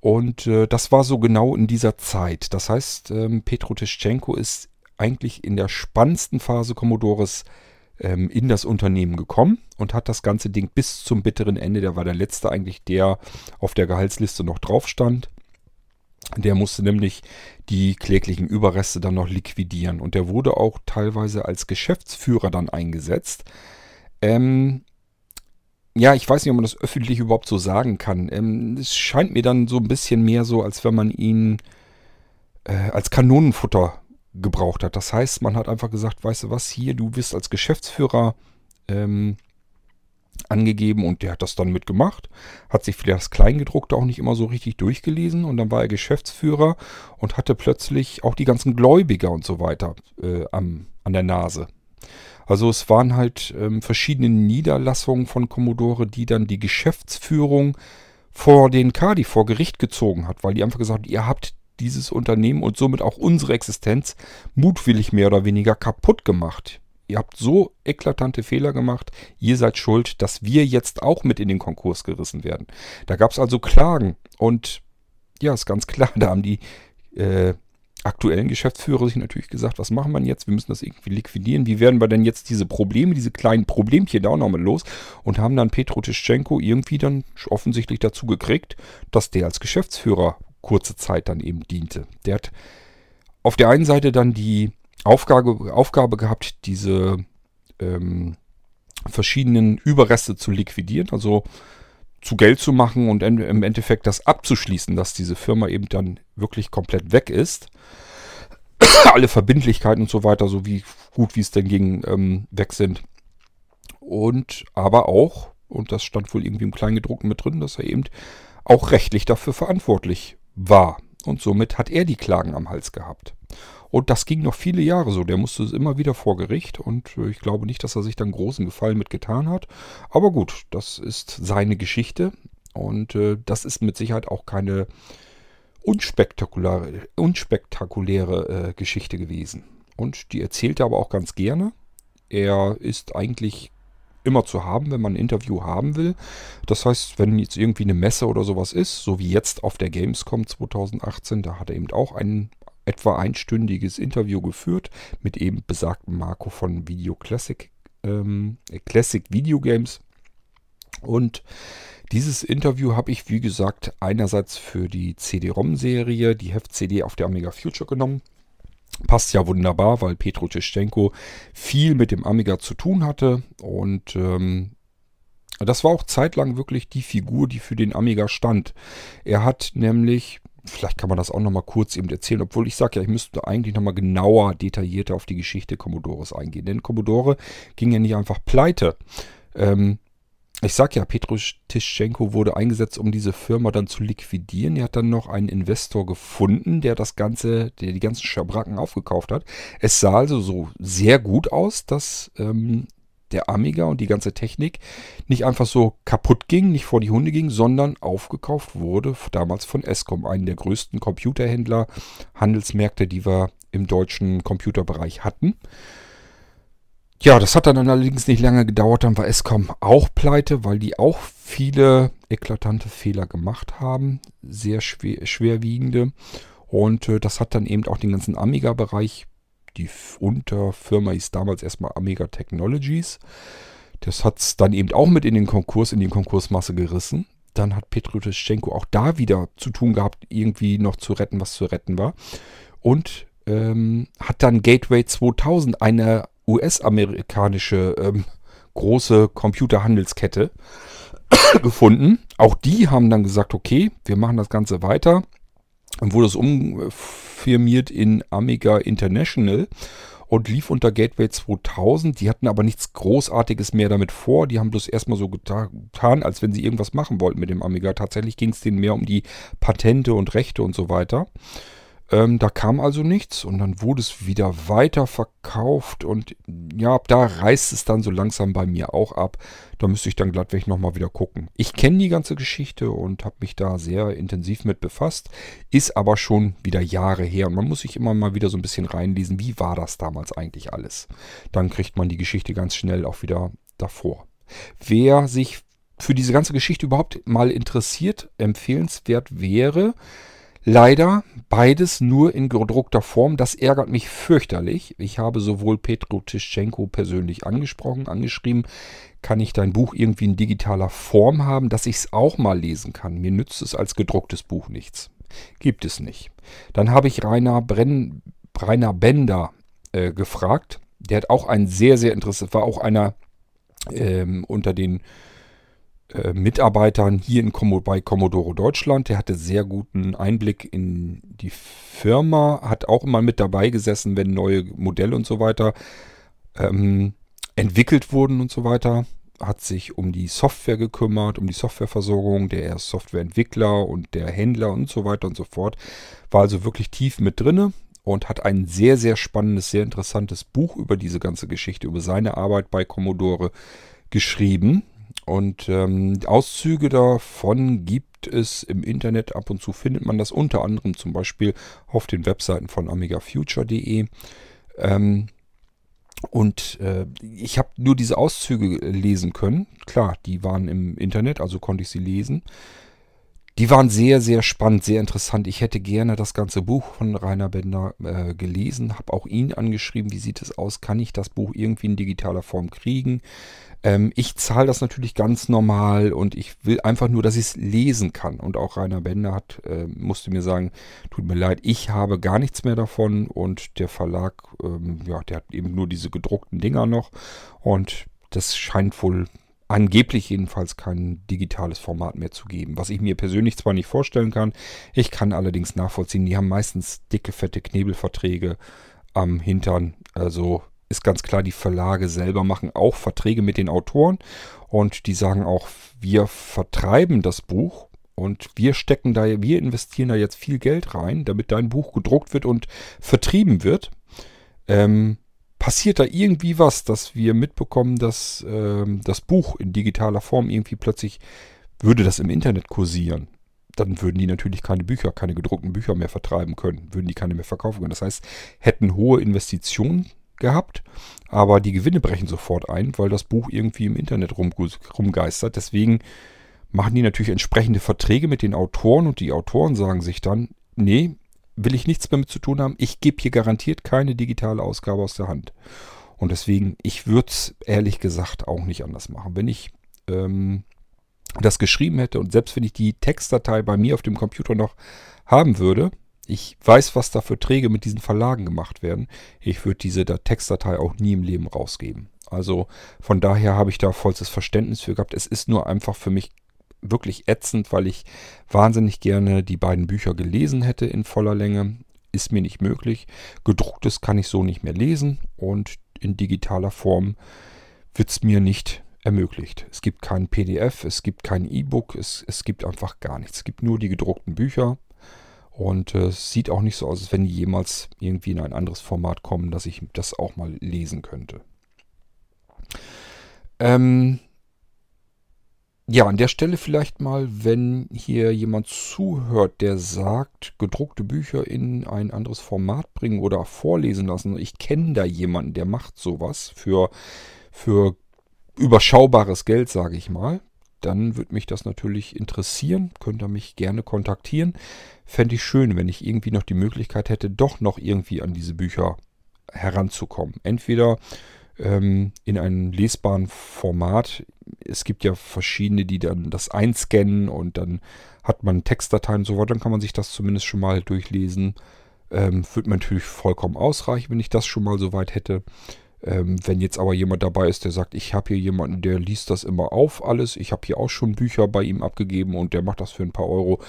Speaker 1: Und äh, das war so genau in dieser Zeit. Das heißt, ähm, Petro Tischenko ist eigentlich in der spannendsten Phase Commodores ähm, in das Unternehmen gekommen und hat das ganze Ding bis zum bitteren Ende, der war der letzte eigentlich, der auf der Gehaltsliste noch drauf stand. Der musste nämlich die kläglichen Überreste dann noch liquidieren und der wurde auch teilweise als Geschäftsführer dann eingesetzt. Ähm, ja, ich weiß nicht, ob man das öffentlich überhaupt so sagen kann. Ähm, es scheint mir dann so ein bisschen mehr so, als wenn man ihn äh, als Kanonenfutter gebraucht hat. Das heißt, man hat einfach gesagt, weißt du was, hier, du bist als Geschäftsführer ähm, angegeben und der hat das dann mitgemacht, hat sich vielleicht das Kleingedruckte auch nicht immer so richtig durchgelesen und dann war er Geschäftsführer und hatte plötzlich auch die ganzen Gläubiger und so weiter äh, am, an der Nase. Also es waren halt ähm, verschiedene Niederlassungen von Commodore, die dann die Geschäftsführung vor den Kadi vor Gericht gezogen hat, weil die einfach gesagt haben, ihr habt dieses Unternehmen und somit auch unsere Existenz mutwillig mehr oder weniger kaputt gemacht. Ihr habt so eklatante Fehler gemacht, ihr seid schuld, dass wir jetzt auch mit in den Konkurs gerissen werden. Da gab es also Klagen und ja, ist ganz klar, da haben die äh, aktuellen Geschäftsführer sich natürlich gesagt, was machen wir jetzt? Wir müssen das irgendwie liquidieren. Wie werden wir denn jetzt diese Probleme, diese kleinen Problemchen da auch nochmal los? Und haben dann Petro Tischenko irgendwie dann offensichtlich dazu gekriegt, dass der als Geschäftsführer kurze Zeit dann eben diente. Der hat auf der einen Seite dann die Aufgabe, Aufgabe gehabt, diese ähm, verschiedenen Überreste zu liquidieren, also zu Geld zu machen und im Endeffekt das abzuschließen, dass diese Firma eben dann wirklich komplett weg ist. Alle Verbindlichkeiten und so weiter, so wie gut wie es denn ging, ähm, weg sind. Und aber auch, und das stand wohl irgendwie im Kleingedruckten mit drin, dass er eben auch rechtlich dafür verantwortlich war. Und somit hat er die Klagen am Hals gehabt. Und das ging noch viele Jahre so. Der musste immer wieder vor Gericht und äh, ich glaube nicht, dass er sich dann großen Gefallen mit getan hat. Aber gut, das ist seine Geschichte und äh, das ist mit Sicherheit auch keine unspektakuläre, unspektakuläre äh, Geschichte gewesen. Und die erzählt er aber auch ganz gerne. Er ist eigentlich immer zu haben, wenn man ein Interview haben will. Das heißt, wenn jetzt irgendwie eine Messe oder sowas ist, so wie jetzt auf der Gamescom 2018, da hat er eben auch ein etwa einstündiges Interview geführt mit eben besagten Marco von Video Classic, ähm, Classic Video Games. Und dieses Interview habe ich, wie gesagt, einerseits für die CD-ROM-Serie, die Heft-CD auf der Amiga Future genommen Passt ja wunderbar, weil Petro Tschenko viel mit dem Amiga zu tun hatte und ähm, das war auch zeitlang wirklich die Figur, die für den Amiga stand. Er hat nämlich, vielleicht kann man das auch nochmal kurz eben erzählen, obwohl ich sage ja, ich müsste eigentlich nochmal genauer, detaillierter auf die Geschichte Commodores eingehen. Denn Commodore ging ja nicht einfach pleite. Ähm, ich sag ja, Petrusch Tischenko wurde eingesetzt, um diese Firma dann zu liquidieren. Er hat dann noch einen Investor gefunden, der das Ganze, der die ganzen Schabracken aufgekauft hat. Es sah also so sehr gut aus, dass ähm, der Amiga und die ganze Technik nicht einfach so kaputt ging, nicht vor die Hunde ging, sondern aufgekauft wurde, damals von Escom, einen der größten Computerhändler, Handelsmärkte, die wir im deutschen Computerbereich hatten. Ja, das hat dann allerdings nicht lange gedauert, dann war Escom auch pleite, weil die auch viele eklatante Fehler gemacht haben, sehr schwer, schwerwiegende. Und äh, das hat dann eben auch den ganzen Amiga-Bereich, die Unterfirma hieß damals erstmal Amiga Technologies. Das hat es dann eben auch mit in den Konkurs, in die Konkursmasse gerissen. Dann hat Petro Tischenko auch da wieder zu tun gehabt, irgendwie noch zu retten, was zu retten war. Und ähm, hat dann Gateway 2000, eine US-amerikanische ähm, große Computerhandelskette gefunden. Auch die haben dann gesagt, okay, wir machen das Ganze weiter. Dann wurde es umfirmiert in Amiga International und lief unter Gateway 2000. Die hatten aber nichts Großartiges mehr damit vor. Die haben bloß erstmal so getan, als wenn sie irgendwas machen wollten mit dem Amiga. Tatsächlich ging es denen mehr um die Patente und Rechte und so weiter. Ähm, da kam also nichts und dann wurde es wieder weiterverkauft und ja, da reißt es dann so langsam bei mir auch ab. Da müsste ich dann glattweg nochmal wieder gucken. Ich kenne die ganze Geschichte und habe mich da sehr intensiv mit befasst, ist aber schon wieder Jahre her und man muss sich immer mal wieder so ein bisschen reinlesen, wie war das damals eigentlich alles. Dann kriegt man die Geschichte ganz schnell auch wieder davor. Wer sich für diese ganze Geschichte überhaupt mal interessiert, empfehlenswert wäre, Leider beides nur in gedruckter Form. Das ärgert mich fürchterlich. Ich habe sowohl Petro Tischenko persönlich angesprochen, angeschrieben, kann ich dein Buch irgendwie in digitaler Form haben, dass ich es auch mal lesen kann. Mir nützt es als gedrucktes Buch nichts. Gibt es nicht. Dann habe ich Rainer, Brenn, Rainer Bender äh, gefragt. Der hat auch ein sehr, sehr interessantes, war auch einer ähm, unter den Mitarbeitern hier in Como, bei Commodore Deutschland. Der hatte sehr guten Einblick in die Firma, hat auch immer mit dabei gesessen, wenn neue Modelle und so weiter ähm, entwickelt wurden und so weiter. Hat sich um die Software gekümmert, um die Softwareversorgung, der ist Softwareentwickler und der Händler und so weiter und so fort. War also wirklich tief mit drinne und hat ein sehr, sehr spannendes, sehr interessantes Buch über diese ganze Geschichte, über seine Arbeit bei Commodore geschrieben. Und ähm, Auszüge davon gibt es im Internet. Ab und zu findet man das unter anderem zum Beispiel auf den Webseiten von amigafuture.de. Ähm, und äh, ich habe nur diese Auszüge lesen können. Klar, die waren im Internet, also konnte ich sie lesen. Die waren sehr, sehr spannend, sehr interessant. Ich hätte gerne das ganze Buch von Rainer Bender äh, gelesen, habe auch ihn angeschrieben, wie sieht es aus, kann ich das Buch irgendwie in digitaler Form kriegen? Ähm, ich zahle das natürlich ganz normal und ich will einfach nur, dass ich es lesen kann. Und auch Rainer Bender hat, äh, musste mir sagen, tut mir leid, ich habe gar nichts mehr davon und der Verlag, ähm, ja, der hat eben nur diese gedruckten Dinger noch und das scheint wohl angeblich jedenfalls kein digitales Format mehr zu geben. Was ich mir persönlich zwar nicht vorstellen kann, ich kann allerdings nachvollziehen, die haben meistens dicke, fette Knebelverträge am Hintern. Also ist ganz klar, die Verlage selber machen auch Verträge mit den Autoren und die sagen auch, wir vertreiben das Buch und wir stecken da, wir investieren da jetzt viel Geld rein, damit dein Buch gedruckt wird und vertrieben wird. Ähm, passiert da irgendwie was, dass wir mitbekommen, dass ähm, das Buch in digitaler Form irgendwie plötzlich würde das im Internet kursieren, dann würden die natürlich keine Bücher, keine gedruckten Bücher mehr vertreiben können, würden die keine mehr verkaufen können. Das heißt, hätten hohe Investitionen gehabt, aber die Gewinne brechen sofort ein, weil das Buch irgendwie im Internet rum, rumgeistert. Deswegen machen die natürlich entsprechende Verträge mit den Autoren und die Autoren sagen sich dann, nee, will ich nichts mehr mit zu tun haben, ich gebe hier garantiert keine digitale Ausgabe aus der Hand. Und deswegen, ich würde es ehrlich gesagt auch nicht anders machen. Wenn ich ähm, das geschrieben hätte und selbst wenn ich die Textdatei bei mir auf dem Computer noch haben würde, ich weiß, was da für Träge mit diesen Verlagen gemacht werden. Ich würde diese Textdatei auch nie im Leben rausgeben. Also von daher habe ich da vollstes Verständnis für gehabt. Es ist nur einfach für mich wirklich ätzend, weil ich wahnsinnig gerne die beiden Bücher gelesen hätte in voller Länge. Ist mir nicht möglich. Gedrucktes kann ich so nicht mehr lesen und in digitaler Form wird es mir nicht ermöglicht. Es gibt kein PDF, es gibt kein E-Book, es, es gibt einfach gar nichts. Es gibt nur die gedruckten Bücher und äh, es sieht auch nicht so aus, als wenn die jemals irgendwie in ein anderes Format kommen, dass ich das auch mal lesen könnte. Ähm ja, an der Stelle vielleicht mal, wenn hier jemand zuhört, der sagt, gedruckte Bücher in ein anderes Format bringen oder vorlesen lassen. Ich kenne da jemanden, der macht sowas für, für überschaubares Geld, sage ich mal dann würde mich das natürlich interessieren. Könnt ihr mich gerne kontaktieren. Fände ich schön, wenn ich irgendwie noch die Möglichkeit hätte, doch noch irgendwie an diese Bücher heranzukommen. Entweder ähm, in einem lesbaren Format. Es gibt ja verschiedene, die dann das einscannen und dann hat man Textdateien und so weiter. Dann kann man sich das zumindest schon mal durchlesen. Ähm, würde mir natürlich vollkommen ausreichen, wenn ich das schon mal so weit hätte. Ähm, wenn jetzt aber jemand dabei ist, der sagt, ich habe hier jemanden, der liest das immer auf alles, ich habe hier auch schon Bücher bei ihm abgegeben und der macht das für ein paar Euro,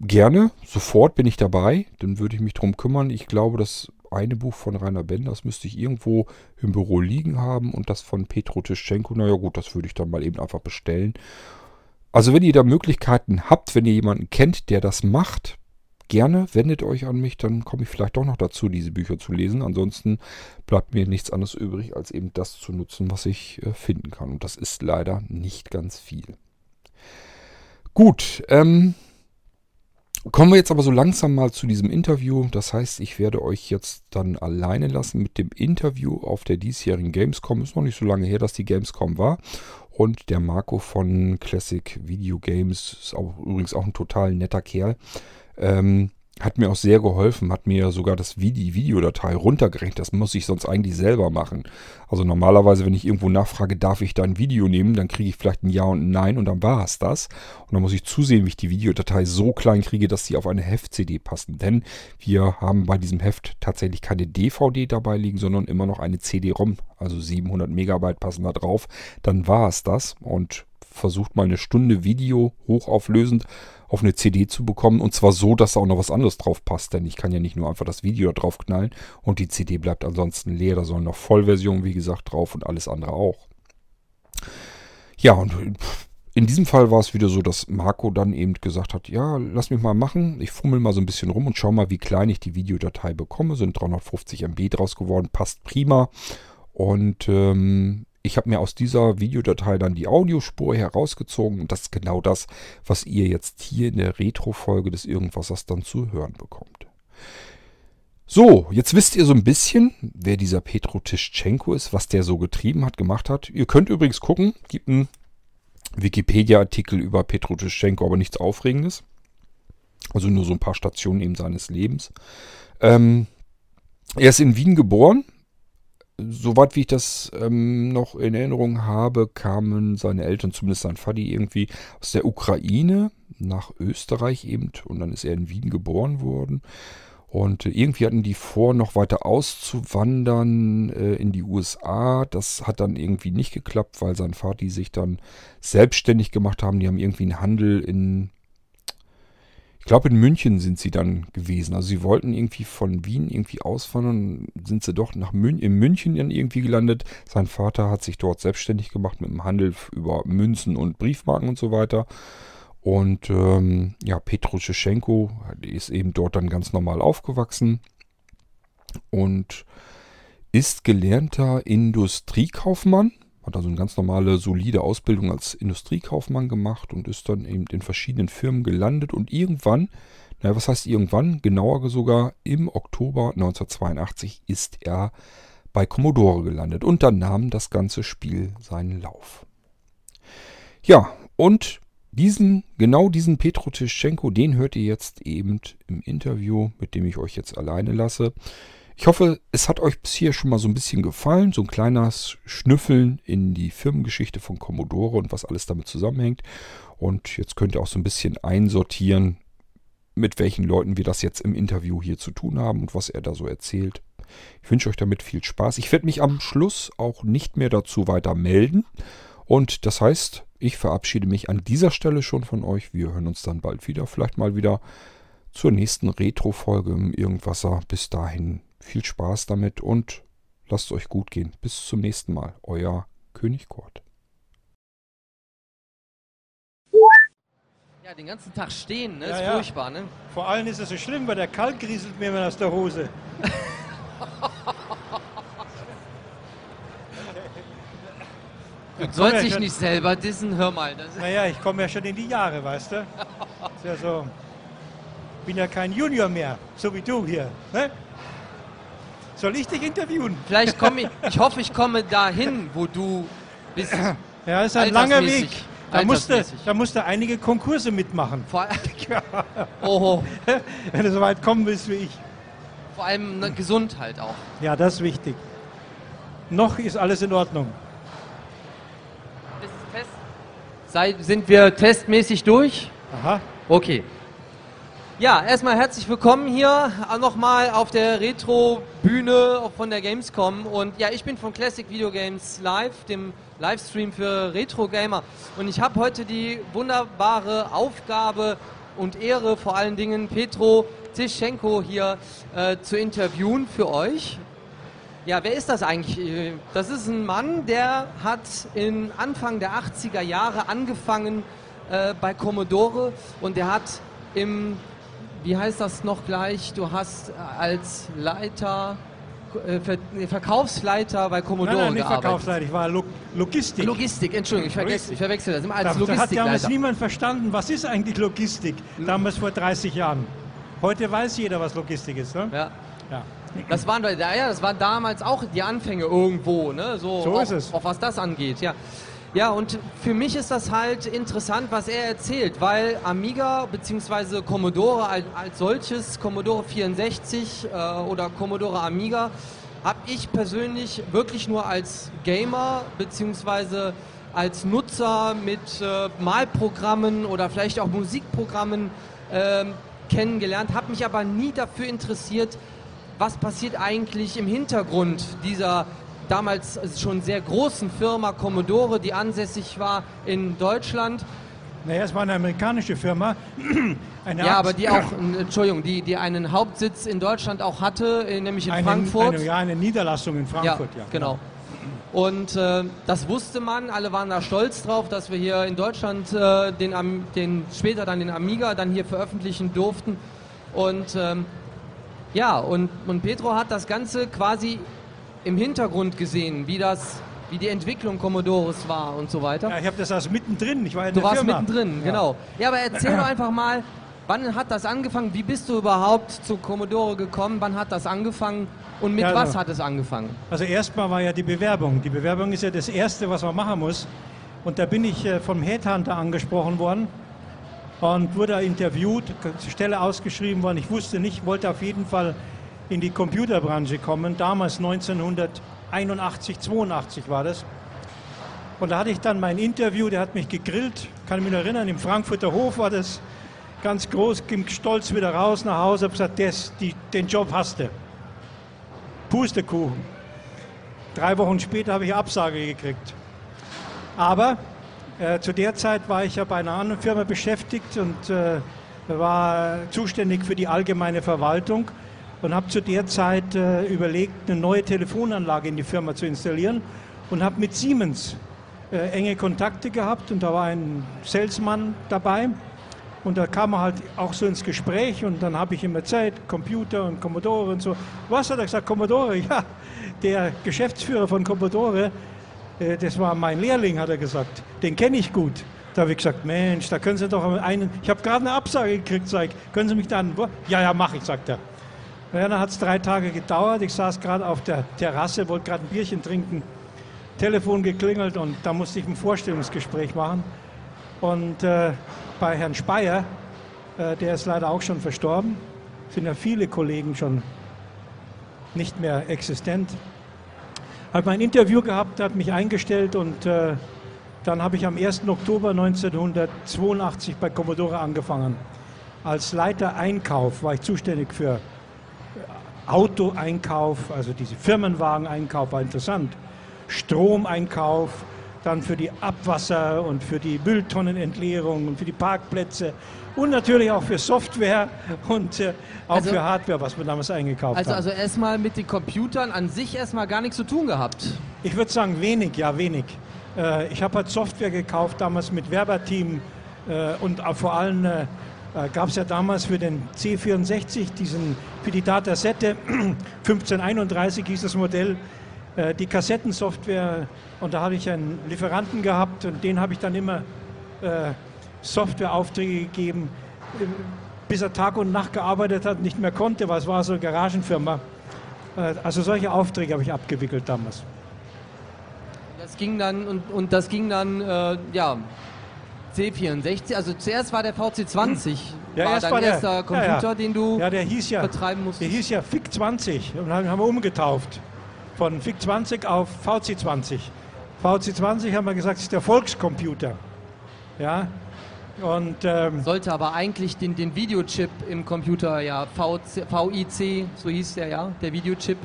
Speaker 1: gerne, sofort bin ich dabei, dann würde ich mich darum kümmern. Ich glaube, das eine Buch von Rainer Bender, müsste ich irgendwo im Büro liegen haben und das von Petro Tischenko, naja gut, das würde ich dann mal eben einfach bestellen. Also wenn ihr da Möglichkeiten habt, wenn ihr jemanden kennt, der das macht, gerne wendet euch an mich, dann komme ich vielleicht doch noch dazu, diese Bücher zu lesen. Ansonsten bleibt mir nichts anderes übrig, als eben das zu nutzen, was ich äh, finden kann. Und das ist leider nicht ganz viel. Gut, ähm, Kommen wir jetzt aber so langsam mal zu diesem Interview. Das heißt, ich werde euch jetzt dann alleine lassen mit dem Interview auf der diesjährigen Gamescom. Ist noch nicht so lange her, dass die Gamescom war. Und der Marco von Classic Video Games ist auch, übrigens auch ein total netter Kerl. Ähm, hat mir auch sehr geholfen, hat mir sogar das Video, Videodatei runtergerechnet. Das muss ich sonst eigentlich selber machen. Also normalerweise, wenn ich irgendwo nachfrage, darf ich da ein Video nehmen, dann kriege ich vielleicht ein Ja und ein Nein und dann war es das. Und dann muss ich zusehen, wie ich die Videodatei so klein kriege, dass sie auf eine Heft-CD passen. Denn wir haben bei diesem Heft tatsächlich keine DVD dabei liegen, sondern immer noch eine CD-ROM. Also 700 Megabyte passen da drauf. Dann war es das und versucht mal eine Stunde Video hochauflösend auf eine CD zu bekommen. Und zwar so, dass da auch noch was anderes drauf passt. Denn ich kann ja nicht nur einfach das Video drauf knallen und die CD bleibt ansonsten leer. Da sollen noch Vollversionen, wie gesagt, drauf und alles andere auch. Ja, und in diesem Fall war es wieder so, dass Marco dann eben gesagt hat, ja, lass mich mal machen. Ich fummel mal so ein bisschen rum und schau mal, wie klein ich die Videodatei bekomme. Sind 350 MB draus geworden, passt prima. Und ähm, ich habe mir aus dieser Videodatei dann die Audiospur herausgezogen und das ist genau das, was ihr jetzt hier in der Retro-Folge des Irgendwassers dann zu hören bekommt. So, jetzt wisst ihr so ein bisschen, wer dieser Petro Tischchenko ist, was der so getrieben hat, gemacht hat. Ihr könnt übrigens gucken, gibt einen Wikipedia-Artikel über Petro Tischchenko, aber nichts Aufregendes. Also nur so ein paar Stationen eben seines Lebens. Ähm, er ist in Wien geboren, soweit wie ich das ähm, noch in Erinnerung habe, kamen seine Eltern, zumindest sein Vati, irgendwie aus der Ukraine nach Österreich eben. Und dann ist er in Wien geboren worden. Und äh, irgendwie hatten die vor, noch weiter auszuwandern äh, in die USA. Das hat dann irgendwie nicht geklappt, weil sein Vati sich dann selbstständig gemacht haben. Die haben irgendwie einen Handel in ich glaube, in München sind sie dann gewesen. Also sie wollten irgendwie von Wien irgendwie auswandern, sind sie doch nach Mün in München dann irgendwie gelandet. Sein Vater hat sich dort selbstständig gemacht mit dem Handel über Münzen und Briefmarken und so weiter. Und ähm, ja, Petro Tscheschenko ist eben dort dann ganz normal aufgewachsen und ist gelernter Industriekaufmann hat also eine ganz normale, solide Ausbildung als Industriekaufmann gemacht und ist dann eben in verschiedenen Firmen gelandet und irgendwann, naja, was heißt irgendwann? Genauer sogar im Oktober 1982 ist er bei Commodore gelandet und dann nahm das ganze Spiel seinen Lauf. Ja, und diesen, genau diesen Petro Tischenko, den hört ihr jetzt eben im Interview, mit dem ich euch jetzt alleine lasse. Ich hoffe, es hat euch bis hier schon mal so ein bisschen gefallen. So ein kleines Schnüffeln in die Firmengeschichte von Commodore und was alles damit zusammenhängt. Und jetzt könnt ihr auch so ein bisschen einsortieren, mit welchen Leuten wir das jetzt im Interview hier zu tun haben und was er da so erzählt. Ich wünsche euch damit viel Spaß. Ich werde mich am Schluss auch nicht mehr dazu weiter melden. Und das heißt, ich verabschiede mich an dieser Stelle schon von euch. Wir hören uns dann bald wieder. Vielleicht mal wieder zur nächsten Retro-Folge im Irgendwasser. Bis dahin viel Spaß damit und lasst es euch gut gehen. Bis zum nächsten Mal. Euer König Kurt.
Speaker 2: Ja, den ganzen Tag stehen, ne?
Speaker 3: Ja,
Speaker 2: ist
Speaker 3: ja.
Speaker 2: furchtbar, ne?
Speaker 3: Vor allem ist es so schlimm, weil der Kalk rieselt mir immer aus der Hose.
Speaker 2: Du sollst
Speaker 3: ja
Speaker 2: dich
Speaker 3: schon-
Speaker 2: nicht selber dissen, hör mal. Das
Speaker 3: Naja, ich komme ja schon in die Jahre, weißt du? Ist ja so. Bin ja kein Junior mehr, so wie du hier. Ne? Soll ich dich interviewen?
Speaker 2: Vielleicht komme ich, ich hoffe, ich komme dahin, wo du bist.
Speaker 3: Ja, ist ein langer. Weg. Da musste, da musste einige Konkurse mitmachen,
Speaker 2: Vor, oh,
Speaker 3: wenn du so weit kommen willst wie ich.
Speaker 2: vor allem ne, gesund halt auch.
Speaker 3: Ja, das ist wichtig. Noch ist alles in Ordnung.
Speaker 2: Sei, sind wir testmäßig durch?
Speaker 3: Aha.
Speaker 2: Okay. Ja, erstmal herzlich willkommen hier nochmal auf der Retro-Bühne von der Gamescom. Und ja, ich bin von Classic Video Games Live, dem Livestream für Retro-Gamer. Und ich habe heute die wunderbare Aufgabe und Ehre, vor allen Dingen Petro Tischenko hier äh, zu interviewen für euch. Ja, wer ist das eigentlich? Das ist ein Mann, der hat in Anfang der 80er Jahre angefangen äh, bei Commodore und der hat im wie heißt das noch gleich? Du hast als Leiter, äh, Verkaufsleiter bei Commodore
Speaker 3: Nein, nein, nicht
Speaker 2: gearbeitet.
Speaker 3: Verkaufsleiter, ich war Log Logistik.
Speaker 2: Logistik, Entschuldigung, ich verwechsel, ich verwechsel das immer als
Speaker 3: Da, da hat damals
Speaker 2: Logistikleiter.
Speaker 3: niemand verstanden, was ist eigentlich Logistik, damals vor 30 Jahren. Heute weiß jeder, was Logistik ist. Ne?
Speaker 2: Ja.
Speaker 3: Ja.
Speaker 2: Das waren, ja, ja, das waren damals auch die Anfänge irgendwo, ne? So,
Speaker 3: So
Speaker 2: auch,
Speaker 3: ist es.
Speaker 2: Auch was das angeht, ja. Ja, und für mich ist das halt interessant, was er erzählt, weil Amiga bzw. Commodore als, als solches, Commodore 64 äh, oder Commodore Amiga, habe ich persönlich wirklich nur als Gamer bzw. als Nutzer mit äh, Malprogrammen oder vielleicht auch Musikprogrammen ähm, kennengelernt, habe mich aber nie dafür interessiert, was passiert eigentlich im Hintergrund dieser damals schon sehr großen Firma Commodore, die ansässig war in Deutschland.
Speaker 3: Naja, es war eine amerikanische Firma. Eine
Speaker 2: Ja, aber die auch, äh, Entschuldigung, die, die einen Hauptsitz in Deutschland auch hatte, äh, nämlich in
Speaker 3: eine,
Speaker 2: Frankfurt.
Speaker 3: Eine, ja, eine Niederlassung in Frankfurt. Ja,
Speaker 2: genau. Und äh, das wusste man, alle waren da stolz drauf, dass wir hier in Deutschland äh, den, den, später dann den Amiga dann hier veröffentlichen durften. Und ähm, ja, und, und Petro hat das Ganze quasi im Hintergrund gesehen, wie das, wie die Entwicklung Commodores war und so weiter.
Speaker 3: Ja, ich habe das also mittendrin. Ich war in
Speaker 2: Du
Speaker 3: der
Speaker 2: warst
Speaker 3: Firma.
Speaker 2: mittendrin,
Speaker 3: Ja.
Speaker 2: genau. Ja, aber erzähl doch einfach mal, wann hat das angefangen? Wie bist du überhaupt zu Commodore gekommen? Wann hat das angefangen? Und mit
Speaker 3: Ja,
Speaker 2: was
Speaker 3: also-
Speaker 2: hat es angefangen?
Speaker 3: Also erstmal war ja die Bewerbung. Die Bewerbung ist ja das Erste, was man machen muss. Und da bin ich äh, vom Headhunter angesprochen worden und wurde interviewt, Stelle ausgeschrieben worden. Ich wusste nicht, wollte auf jeden Fall in die Computerbranche kommen. Damals 1981, 82 war das. Und da hatte ich dann mein Interview, der hat mich gegrillt, kann ich mich noch erinnern, im Frankfurter Hof war das ganz groß, ging stolz wieder raus nach Hause, habe gesagt, das, die, den Job hast du. Pustekuchen. Drei Wochen später habe ich Absage gekriegt. Aber äh, zu der Zeit war ich ja bei einer anderen Firma beschäftigt und äh, war zuständig für die allgemeine Verwaltung und habe zu der Zeit äh, überlegt, eine neue Telefonanlage in die Firma zu installieren und habe mit Siemens äh, enge Kontakte gehabt und da war ein Salesman dabei und da kam er halt auch so ins Gespräch und dann habe ich ihm erzählt, Computer und Commodore und so. Was hat er gesagt? Commodore? Ja, der Geschäftsführer von Commodore, äh, das war mein Lehrling, hat er gesagt. Den kenne ich gut. Da habe ich gesagt, Mensch, da können Sie doch einen, ich habe gerade eine Absage gekriegt, sag ich, können Sie mich dann, ja, ja, mach ich, sagt er. Ja, dann hat es drei Tage gedauert, ich saß gerade auf der Terrasse, wollte gerade ein Bierchen trinken, Telefon geklingelt und da musste ich ein Vorstellungsgespräch machen. Und äh, bei Herrn Speyer, äh, der ist leider auch schon verstorben, sind ja viele Kollegen schon nicht mehr existent, hat mein Interview gehabt, hat mich eingestellt und äh, dann habe ich am 1. Oktober 1982 bei Commodore angefangen. Als Leiter Einkauf war ich zuständig für Autoeinkauf, also diese Firmenwageneinkauf war interessant, Stromeinkauf, dann für die Abwasser und für die Mülltonnenentleerung und für die Parkplätze und natürlich auch für Software und äh, auch
Speaker 2: Also-
Speaker 3: für Hardware, was wir damals eingekauft
Speaker 2: Also,
Speaker 3: haben.
Speaker 2: also erstmal mit den Computern an sich erstmal gar nichts zu tun gehabt.
Speaker 3: Ich würde sagen wenig, ja wenig. Äh, ich habe halt Software gekauft damals mit Werberteam äh, und auch vor allem äh, gab es ja damals für den C64 diesen für die Datasette 1531 hieß das Modell äh, die Kassettensoftware und da habe ich einen Lieferanten gehabt und den habe ich dann immer äh, Softwareaufträge gegeben, äh, bis er Tag und Nacht gearbeitet hat, nicht mehr konnte, weil es war so eine Garagenfirma. Äh, also solche Aufträge habe ich abgewickelt damals.
Speaker 2: Das ging dann und, und das ging dann, äh, ja, C64, also zuerst war der VC20,
Speaker 3: Ja,
Speaker 2: war dein
Speaker 3: war der-
Speaker 2: erster
Speaker 3: ja,
Speaker 2: Computer,
Speaker 3: ja.
Speaker 2: den du
Speaker 3: Ja, der hieß ja,
Speaker 2: vertreiben
Speaker 3: der
Speaker 2: musstest.
Speaker 3: hieß ja FIC 20 und dann haben wir umgetauft. Von FIC 20 auf VC 20. VC 20 haben wir gesagt, ist der Volkscomputer. Ja, und ähm,
Speaker 2: Sollte aber eigentlich den, den Videochip im Computer, ja, VC, VIC, so hieß der ja, der Videochip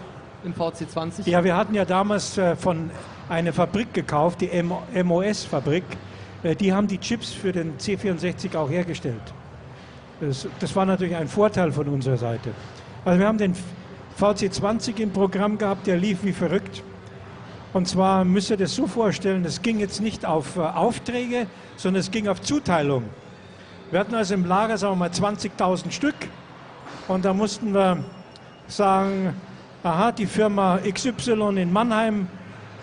Speaker 2: im VC20.
Speaker 3: ja, wir hatten ja damals äh, von einer Fabrik gekauft, die MOS-Fabrik. Äh, die haben die Chips für den C64 auch hergestellt. Das, das war natürlich ein Vorteil von unserer Seite. Also wir haben den VC20 im Programm gehabt, der lief wie verrückt. Und zwar müsst ihr das so vorstellen, es ging jetzt nicht auf äh, Aufträge, sondern es ging auf Zuteilung. Wir hatten also im Lager, sagen wir mal, 20.000 Stück Und da mussten wir sagen, aha, die Firma XY in Mannheim,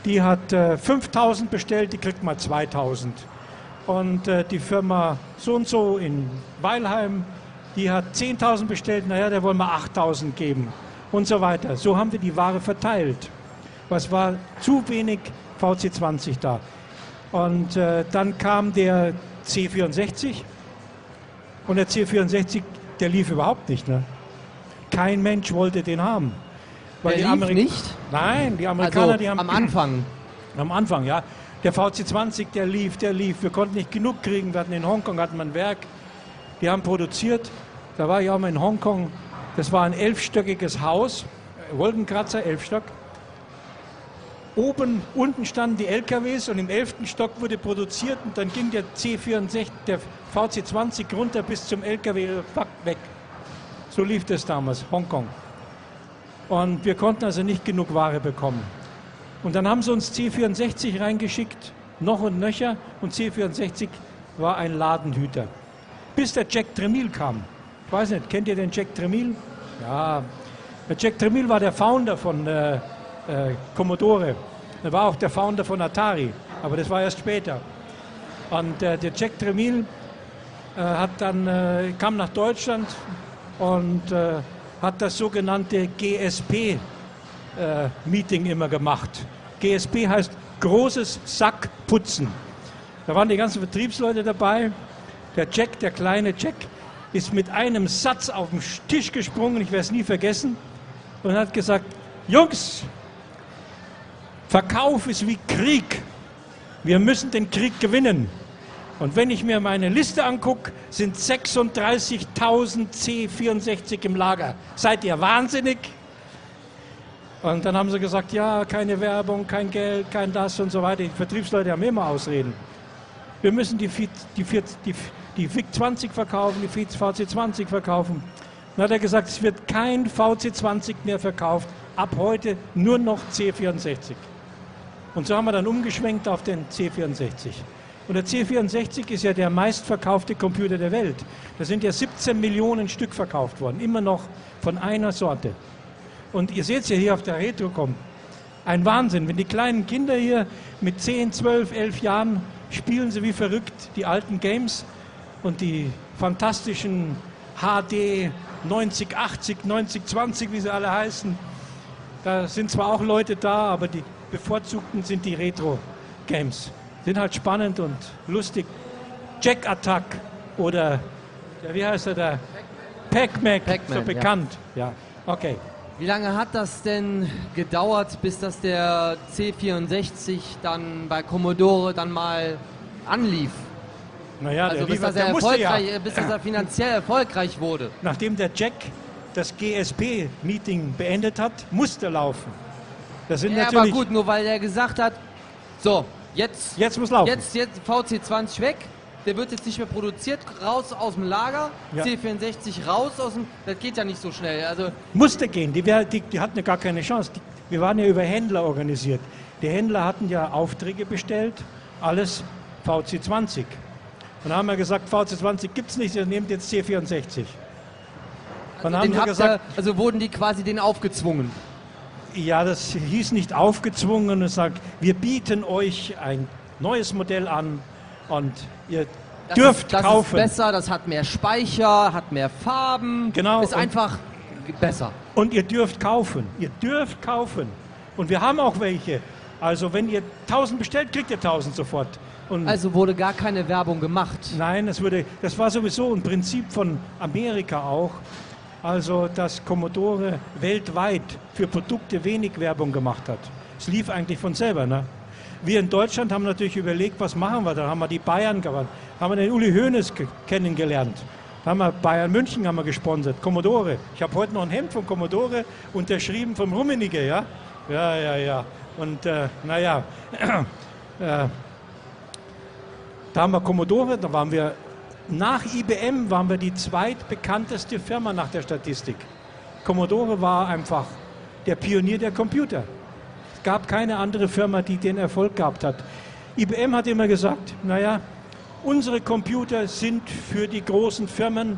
Speaker 3: die hat äh, 5000 bestellt, die kriegt mal 2000. Und äh, die Firma so und so in Weilheim, die hat 10.000 bestellt, naja, der wollen wir 8.000 geben und so weiter. So haben wir die Ware verteilt. Was war zu wenig VC20 da. Und äh, dann kam der C64 und der C64, der lief überhaupt nicht. Ne? Kein Mensch wollte den haben.
Speaker 2: Weil der die lief nicht?
Speaker 3: Nein, die Amerikaner,
Speaker 2: also,
Speaker 3: die haben...
Speaker 2: Am Anfang?
Speaker 3: Am Anfang, ja. Der VC20, der lief, der lief. Wir konnten nicht genug kriegen. Wir hatten in Hongkong hatten wir ein Werk. Die haben produziert. Da war ich auch mal in Hongkong. Das war ein elfstöckiges Haus. Wolkenkratzer, elfstock. Oben, unten standen die LKWs und im elften Stock wurde produziert und dann ging der C64, der VC20 runter bis zum LKW weg. So lief das damals, Hongkong. Und wir konnten also nicht genug Ware bekommen. Und dann haben sie uns C64 reingeschickt, noch und nöcher, und C64 war ein Ladenhüter. Bis der Jack Tremil kam. Ich weiß nicht, kennt ihr den Jack Tremil? Ja, der Jack Tremil war der Founder von äh, äh, Commodore. Er war auch der Founder von Atari, aber das war erst später. Und äh, der Jack Tremil äh, hat dann, äh, kam nach Deutschland und äh, hat das sogenannte GSP Meeting immer gemacht. GSP heißt großes Sack putzen. Da waren die ganzen Vertriebsleute dabei. Der Jack, der kleine Jack, ist mit einem Satz auf den Tisch gesprungen, ich werde es nie vergessen, und hat gesagt, Jungs, Verkauf ist wie Krieg. Wir müssen den Krieg gewinnen. Und wenn ich mir meine Liste angucke, sind 36.000 C64 im Lager. Seid ihr wahnsinnig? Und dann haben sie gesagt, ja, keine Werbung, kein Geld, kein das und so weiter. Die Vertriebsleute haben immer Ausreden. Wir müssen die, die, die, die, die VIC 20 verkaufen, die VC 20 verkaufen. Dann hat er gesagt, es wird kein VC 20 mehr verkauft. Ab heute nur noch C64. Und so haben wir dann umgeschwenkt auf den C64. Und der C64 ist ja der meistverkaufte Computer der Welt. Da sind ja 17 Millionen Stück verkauft worden, immer noch von einer Sorte. Und ihr seht es ja hier auf der Retrocom. Ein Wahnsinn. Wenn die kleinen Kinder hier mit 10, 12, 11 Jahren spielen sie wie verrückt die alten Games und die fantastischen HD 9080, 9020, wie sie alle heißen. Da sind zwar auch Leute da, aber die bevorzugten sind die Retro-Games. Sind halt spannend und lustig. Jack Attack oder wie heißt er da? Pac-Man, Pac so bekannt. Ja. ja, okay.
Speaker 2: Wie lange hat das denn gedauert, bis das der C64 dann bei Commodore dann mal anlief?
Speaker 3: Naja,
Speaker 2: also bis, das er erfolgreich, ja. bis das er finanziell erfolgreich wurde.
Speaker 3: Nachdem der Jack das GSP-Meeting beendet hat, musste laufen.
Speaker 2: Das sind ja, natürlich aber gut, nur weil er gesagt hat, so, jetzt,
Speaker 3: jetzt muss laufen.
Speaker 2: Jetzt, jetzt VC20 weg, der wird jetzt nicht mehr produziert, raus aus dem Lager, ja. C64 raus aus dem, das geht ja nicht so schnell. Also
Speaker 3: Musste gehen, die, wär, die, die hatten ja gar keine Chance. Die, wir waren ja über Händler organisiert. Die Händler hatten ja Aufträge bestellt, alles VC20. Und dann haben wir gesagt, VC20 gibt es nicht, ihr nehmt jetzt C64.
Speaker 2: Dann also, haben wir gesagt, ihr, also wurden die quasi den aufgezwungen?
Speaker 3: Ja, das hieß nicht aufgezwungen und sagt, wir bieten euch ein neues Modell an, und ihr das dürft
Speaker 2: ist, das
Speaker 3: kaufen.
Speaker 2: Das ist besser, das hat mehr Speicher, hat mehr Farben.
Speaker 3: Genau.
Speaker 2: Ist einfach besser.
Speaker 3: Und ihr dürft kaufen. Ihr dürft kaufen. Und wir haben auch welche. Also wenn ihr 1000 bestellt, kriegt ihr 1000 sofort.
Speaker 2: Und also wurde gar keine Werbung gemacht?
Speaker 3: Nein, das, wurde, das war sowieso ein Prinzip von Amerika auch. Also dass Commodore weltweit für Produkte wenig Werbung gemacht hat. Es lief eigentlich von selber. Ne? Wir in Deutschland haben natürlich überlegt, was machen wir. Da haben wir die Bayern gewonnen, haben wir den Uli Hoeneß kennengelernt. Da haben wir Bayern München haben wir gesponsert, Commodore. Ich habe heute noch ein Hemd von Commodore unterschrieben vom Rummenigge, ja? Ja, ja, ja. Und äh, naja, äh, da haben wir Commodore, da waren wir, nach IBM waren wir die zweitbekannteste Firma nach der Statistik. Commodore war einfach der Pionier der Computer. Es gab keine andere Firma, die den Erfolg gehabt hat. IBM hat immer gesagt, naja, unsere Computer sind für die großen Firmen,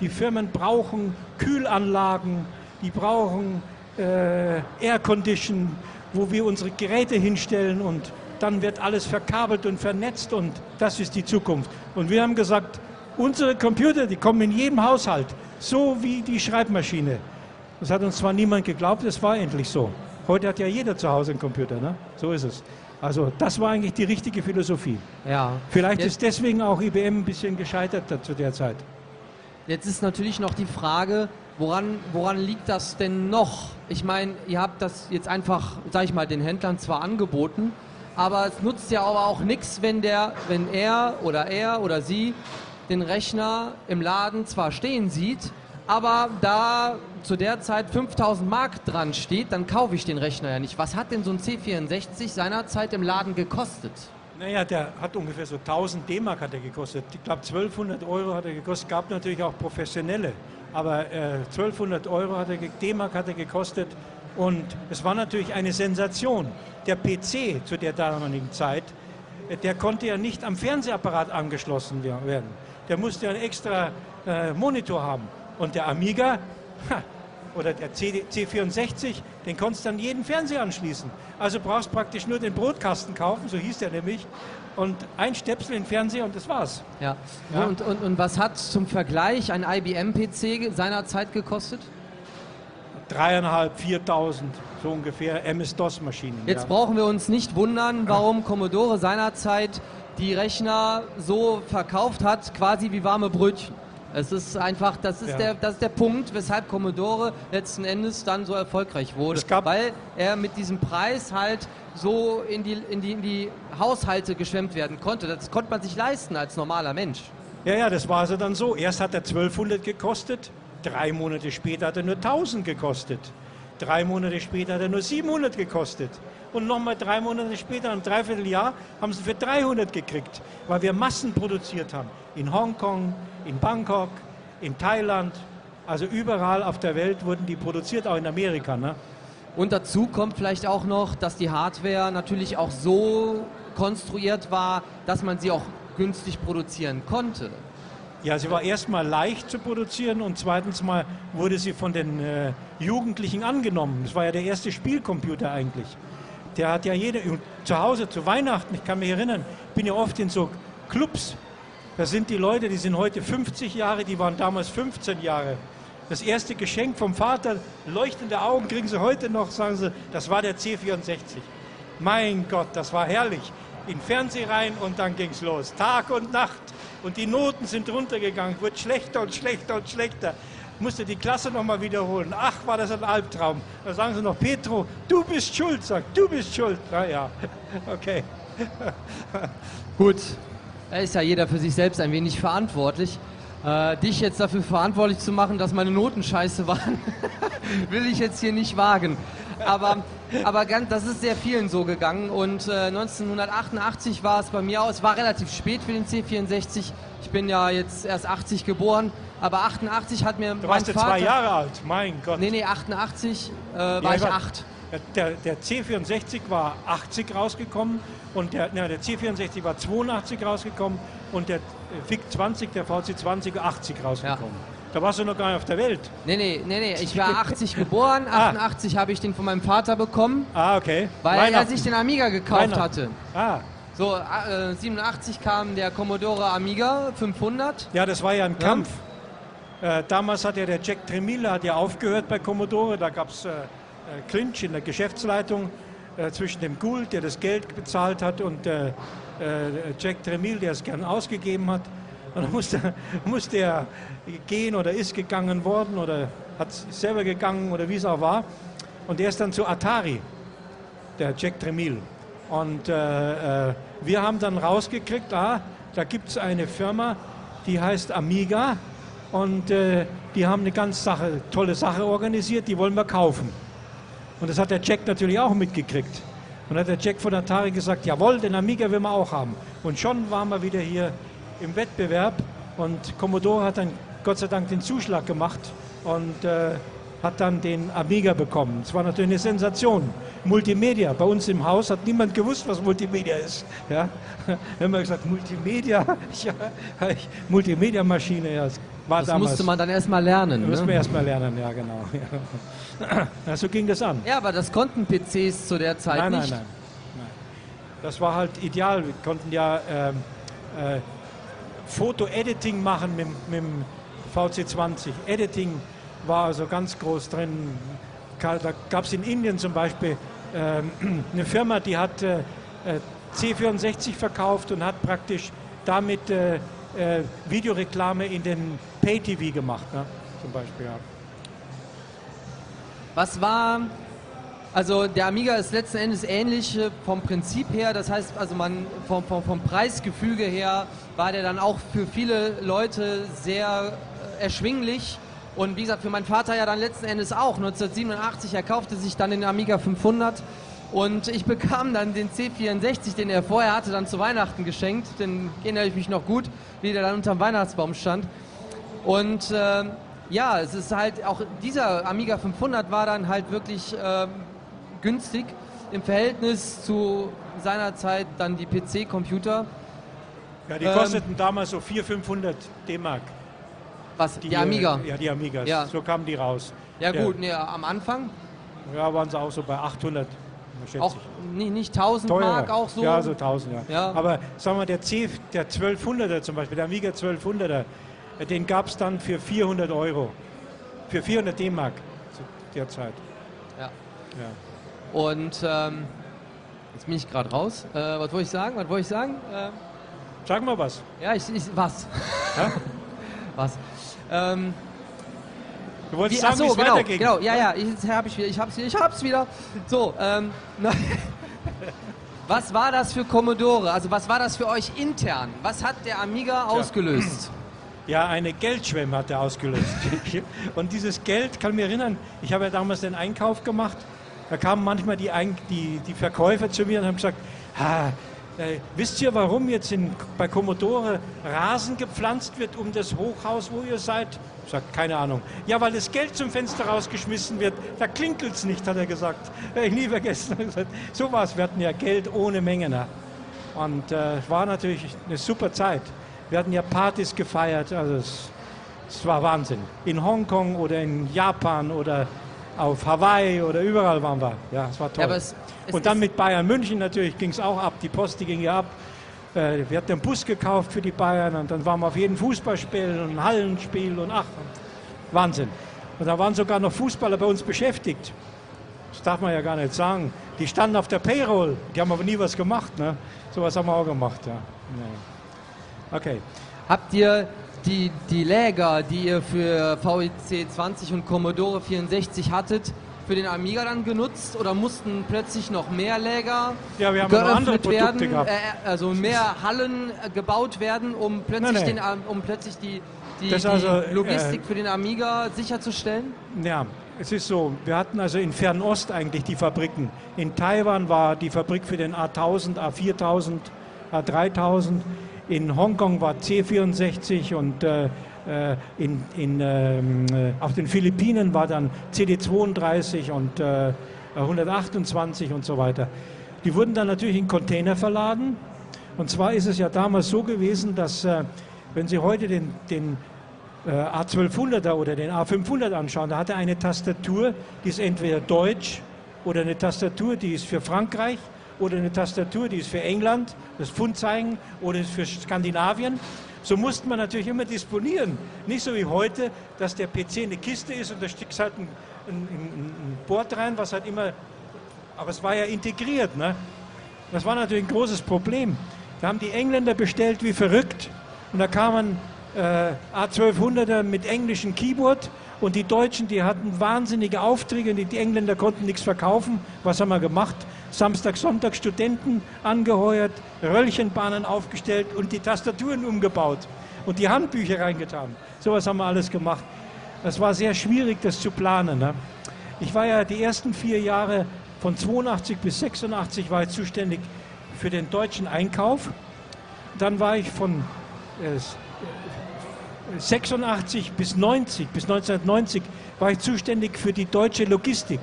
Speaker 3: Die Firmen brauchen Kühlanlagen, die brauchen äh, Air Condition, wo wir unsere Geräte hinstellen und dann wird alles verkabelt und vernetzt und das ist die Zukunft. Und wir haben gesagt, unsere Computer, die kommen in jedem Haushalt, so wie die Schreibmaschine. Das hat uns zwar niemand geglaubt, es war endlich so. Heute hat ja jeder zu Hause einen Computer, ne? so ist es. Also das war eigentlich die richtige Philosophie.
Speaker 2: Ja.
Speaker 3: Vielleicht Jetzt ist deswegen auch IBM ein bisschen gescheitert zu der Zeit.
Speaker 2: Jetzt ist natürlich noch die Frage, woran, woran liegt das denn noch? Ich meine, ihr habt das jetzt einfach, sag ich mal, den Händlern zwar angeboten, aber es nutzt ja aber auch nichts, wenn der, wenn er oder er oder sie den Rechner im Laden zwar stehen sieht, aber da zu der Zeit 5000 Mark dran steht, dann kaufe ich den Rechner ja nicht. Was hat denn so ein C64 seinerzeit im Laden gekostet?
Speaker 3: Naja, der hat ungefähr so 1000 D-Mark hat er gekostet. Ich glaube 1200 Euro hat er gekostet. Gab natürlich auch professionelle, aber äh, 1200 Euro hat er D-Mark hat er gekostet und es war natürlich eine Sensation. Der PC zu der damaligen Zeit, äh, der konnte ja nicht am Fernsehapparat angeschlossen werden. Der musste einen extra äh, Monitor haben. Und der Amiga ha, oder der C, C64, den konntest du an jeden Fernseher anschließen. Also brauchst praktisch nur den Brotkasten kaufen, so hieß der nämlich, und ein Stöpsel in den Fernseher und das war's.
Speaker 2: Ja. ja. Und, und, und was hat zum Vergleich ein IBM-PC seinerzeit gekostet?
Speaker 3: Dreieinhalb, viertausend, so ungefähr MS-DOS-Maschinen.
Speaker 2: Jetzt ja. brauchen wir uns nicht wundern, warum Commodore seinerzeit die Rechner so verkauft hat, quasi wie warme Brötchen. Es ist einfach, das ist, ja. der, das ist der Punkt, weshalb Commodore letzten Endes dann so erfolgreich wurde. weil er mit diesem Preis halt so in die, in, die, in die Haushalte geschwemmt werden konnte. Das konnte man sich leisten als normaler Mensch.
Speaker 3: Ja, ja, das war also dann so. Erst hat er 1200 gekostet, drei Monate später hat er nur 1000 gekostet. Drei Monate später hat er nur 700 gekostet. Und nochmal drei Monate später, ein Dreivierteljahr, haben sie für 300 gekriegt, weil wir Massen produziert haben. In Hongkong, in Bangkok, in Thailand, also überall auf der Welt wurden die produziert, auch in Amerika. Ne?
Speaker 2: Und dazu kommt vielleicht auch noch, dass die Hardware natürlich auch so konstruiert war, dass man sie auch günstig produzieren konnte.
Speaker 3: Ja, sie war erstmal leicht zu produzieren und zweitens mal wurde sie von den äh, Jugendlichen angenommen. Das war ja der erste Spielcomputer eigentlich. Der hat ja jeder zu Hause zu Weihnachten, ich kann mich erinnern, bin ja oft in so Clubs. Da sind die Leute, die sind heute 50 Jahre, die waren damals 15 Jahre. Das erste Geschenk vom Vater, leuchtende Augen kriegen sie heute noch, sagen sie, das war der C64. Mein Gott, das war herrlich. In Fernseh rein und dann ging es los. Tag und Nacht und die Noten sind runtergegangen, wird schlechter und schlechter und schlechter. Musste die Klasse nochmal wiederholen. Ach, war das ein Albtraum. Da sagen sie noch, Petro, du bist schuld, sagt, du bist schuld. Na ja, okay.
Speaker 2: Gut, da ist ja jeder für sich selbst ein wenig verantwortlich. Äh, dich jetzt dafür verantwortlich zu machen, dass meine Noten scheiße waren, will ich jetzt hier nicht wagen. Aber, aber ganz, das ist sehr vielen so gegangen. Und äh, 1988 war es bei mir auch, es war relativ spät für den C64. Ich bin ja jetzt erst 80 geboren, aber 88 hat mir
Speaker 3: du warst mein Vater... zwei Jahre alt, mein Gott.
Speaker 2: Nee, nee, 88 äh, war ja, ich war, acht.
Speaker 3: Der, der, C64 war 80 rausgekommen und der, na, der C64 war 82 rausgekommen und der VIC-20, der VC20 80 rausgekommen. Ja. Da warst du noch gar nicht auf der Welt.
Speaker 2: Nee, nee, nee, nee. Ich war 80 geboren, 88 ah. habe ich den von meinem Vater bekommen.
Speaker 3: Ah, okay.
Speaker 2: Weil er sich den Amiga gekauft hatte. Ah. So, äh, 87 kam der Commodore Amiga 500.
Speaker 3: Ja, das war ja ein ja. Kampf. Äh, damals hat ja der Jack Tremille hat ja aufgehört bei Commodore. Da gab es äh, äh, Clinch in der Geschäftsleitung äh, zwischen dem Gould, der das Geld bezahlt hat, und äh, Jack Tremille, der es gern ausgegeben hat. Und dann musste, musste er gehen oder ist gegangen worden oder hat selber gegangen oder wie es auch war. Und der ist dann zu Atari, der Jack Tremille. Und äh, äh, wir haben dann rausgekriegt, ah, da gibt es eine Firma, die heißt Amiga und äh, die haben eine ganz Sache, tolle Sache organisiert, die wollen wir kaufen. Und das hat der Jack natürlich auch mitgekriegt. Und hat der Jack von Atari gesagt, jawohl, den Amiga will man auch haben. Und schon waren wir wieder hier im Wettbewerb und Commodore hat dann Gott sei Dank den Zuschlag gemacht und äh, hat dann den Amiga bekommen. Das war natürlich eine Sensation. Multimedia. Bei uns im Haus hat niemand gewusst, was Multimedia ist. Ja? Wenn man gesagt, Multimedia, ja, Multimedia-Maschine, ja, das war
Speaker 2: Das
Speaker 3: damals.
Speaker 2: musste man dann erstmal lernen.
Speaker 3: Das müssen wir
Speaker 2: Ne?
Speaker 3: erstmal lernen, ja genau. Ja. Ja, so ging das an.
Speaker 2: Ja, aber das konnten PCs zu der Zeit
Speaker 3: Nein, nein,
Speaker 2: nicht.
Speaker 3: nein, nein. Das war halt ideal. Wir konnten ja ähm, äh, Foto-Editing machen mit, mit dem VC20. Editing war also ganz groß drin. Da gab es in Indien zum Beispiel ähm, eine Firma, die hat äh, äh, C64 verkauft und hat praktisch damit äh, äh, Videoreklame in den Pay-TV gemacht, ne? zum Beispiel. Ja.
Speaker 2: Was war, also der Amiga ist letzten Endes ähnlich äh, vom Prinzip her, das heißt also man vom, vom, vom Preisgefüge her war der dann auch für viele Leute sehr äh, erschwinglich und wie gesagt für meinen Vater ja dann letzten Endes auch 1987, er kaufte sich dann den Amiga 500 und ich bekam dann den C64, den er vorher hatte, dann zu Weihnachten geschenkt, den erinnere ich mich noch gut, wie der dann unterm Weihnachtsbaum stand und ähm, ja, es ist halt auch dieser Amiga 500 war dann halt wirklich ähm, günstig im Verhältnis zu seiner Zeit dann die PC-Computer.
Speaker 3: Ja, die
Speaker 2: Ähm,
Speaker 3: kosteten damals so 400, 500 D-Mark.
Speaker 2: Was?
Speaker 3: Die,
Speaker 2: Die Amiga.
Speaker 3: Ja, die Amigas.
Speaker 2: Ja.
Speaker 3: So kamen die raus.
Speaker 2: Ja gut, nee, am Anfang
Speaker 3: Ja, waren sie auch so bei 800, schätze
Speaker 2: auch
Speaker 3: ich.
Speaker 2: nicht, nicht 1000
Speaker 3: Teurer.
Speaker 2: Mark auch so.
Speaker 3: Ja, so 1000, ja.
Speaker 2: Ja.
Speaker 3: Aber sagen wir, der C, der 1200er zum Beispiel, der Amiga 1200er, äh, den gab es dann für 400 Euro. Für 400 D-Mark zu der Zeit.
Speaker 2: Ja.
Speaker 3: Ja.
Speaker 2: Und ähm, jetzt bin ich gerade raus. Äh, was wollte ich sagen? Was wollte ich sagen? Äh,
Speaker 3: Sag mal was.
Speaker 2: ja, ich, ich was?
Speaker 3: Ja?
Speaker 2: was? Ähm,
Speaker 3: Du wolltest
Speaker 2: Wie,
Speaker 3: sagen, wie
Speaker 2: so,
Speaker 3: es
Speaker 2: genau,
Speaker 3: weiterging.
Speaker 2: genau, ja, ja, ich habe ich wieder, ich hab's wieder, ich hab's wieder. So, ähm, na, was war das für Commodore? Also was war das für euch intern? Was hat der Amiga ausgelöst?
Speaker 3: Ja, eine Geldschwemme hat er ausgelöst. Und dieses Geld, kann mich erinnern, ich habe ja damals den Einkauf gemacht, da kamen manchmal die, Ein die, die Verkäufer zu mir und haben gesagt, ah, äh, wisst ihr, warum jetzt in, bei Commodore Rasen gepflanzt wird um das Hochhaus, wo ihr seid? Sage, keine Ahnung. Ja, weil das Geld zum Fenster rausgeschmissen wird, da klingelt es nicht, hat er gesagt. Werde ich nie vergessen. Er So war es, wir hatten ja Geld ohne Menge. Ne? Und äh, war natürlich eine super Zeit. Wir hatten ja Partys gefeiert, also es, es war Wahnsinn. In Hongkong oder in Japan oder auf Hawaii oder überall waren wir. Ja, es war toll.
Speaker 2: Ja, es- es
Speaker 3: und dann mit Bayern München natürlich ging es auch ab. Die Post, die ging ja ab. Äh, wir hatten einen Bus gekauft für die Bayern und dann waren wir auf jedem Fußballspiel und Hallenspiel und ach, Wahnsinn. Und da waren sogar noch Fußballer bei uns beschäftigt. Das darf man ja gar nicht sagen. Die standen auf der Payroll, die haben aber nie was gemacht. Ne? Sowas haben wir auch gemacht, ja. Okay.
Speaker 2: Habt ihr die, die Läger, die ihr für VEC 20 und Commodore 64 hattet, für den Amiga dann genutzt oder mussten plötzlich noch mehr Läger
Speaker 3: Ja, wir haben
Speaker 2: geöffnet werden,
Speaker 3: gehabt.
Speaker 2: äh, also mehr Hallen äh, gebaut werden, um plötzlich,
Speaker 3: Nein, nein.
Speaker 2: Den, Am- um plötzlich die, die, die
Speaker 3: also, äh,
Speaker 2: Logistik für den Amiga sicherzustellen?
Speaker 3: Ja, es ist so, wir hatten also in Fernost eigentlich die Fabriken. In Taiwan war die Fabrik für den A1000, A4000, A3000. In Hongkong war C64 und äh, äh, in, in, ähm, äh, auf den Philippinen war dann CD32 und äh, 128 und so weiter. Die wurden dann natürlich in Container verladen. Und zwar ist es ja damals so gewesen, dass äh, wenn Sie heute den, den äh, A1200er oder den A500 anschauen, da hat er eine Tastatur, die ist entweder deutsch oder eine Tastatur, die ist für Frankreich oder eine Tastatur, die ist für England, das Pfundzeichen oder ist für Skandinavien. So musste man natürlich immer disponieren. Nicht so wie heute, dass der PC eine Kiste ist und da steckt halt ein, ein, ein, ein Board rein, was halt immer, aber es war ja integriert. Ne? Das war natürlich ein großes Problem. Da haben die Engländer bestellt wie verrückt und da kamen äh, A1200er mit englischem Keyboard und die Deutschen, die hatten wahnsinnige Aufträge und die, Engländer konnten nichts verkaufen. Was haben wir gemacht? Samstag, Sonntag Studenten angeheuert, Röllchenbahnen aufgestellt und die Tastaturen umgebaut und die Handbücher reingetan. Sowas haben wir alles gemacht. Es war sehr schwierig, das zu planen. Ne? Ich war ja die ersten vier Jahre von 82 bis 86 war ich zuständig für den deutschen Einkauf. Dann war ich von äh, 86 bis 90, bis 1990 war ich zuständig für die deutsche Logistik.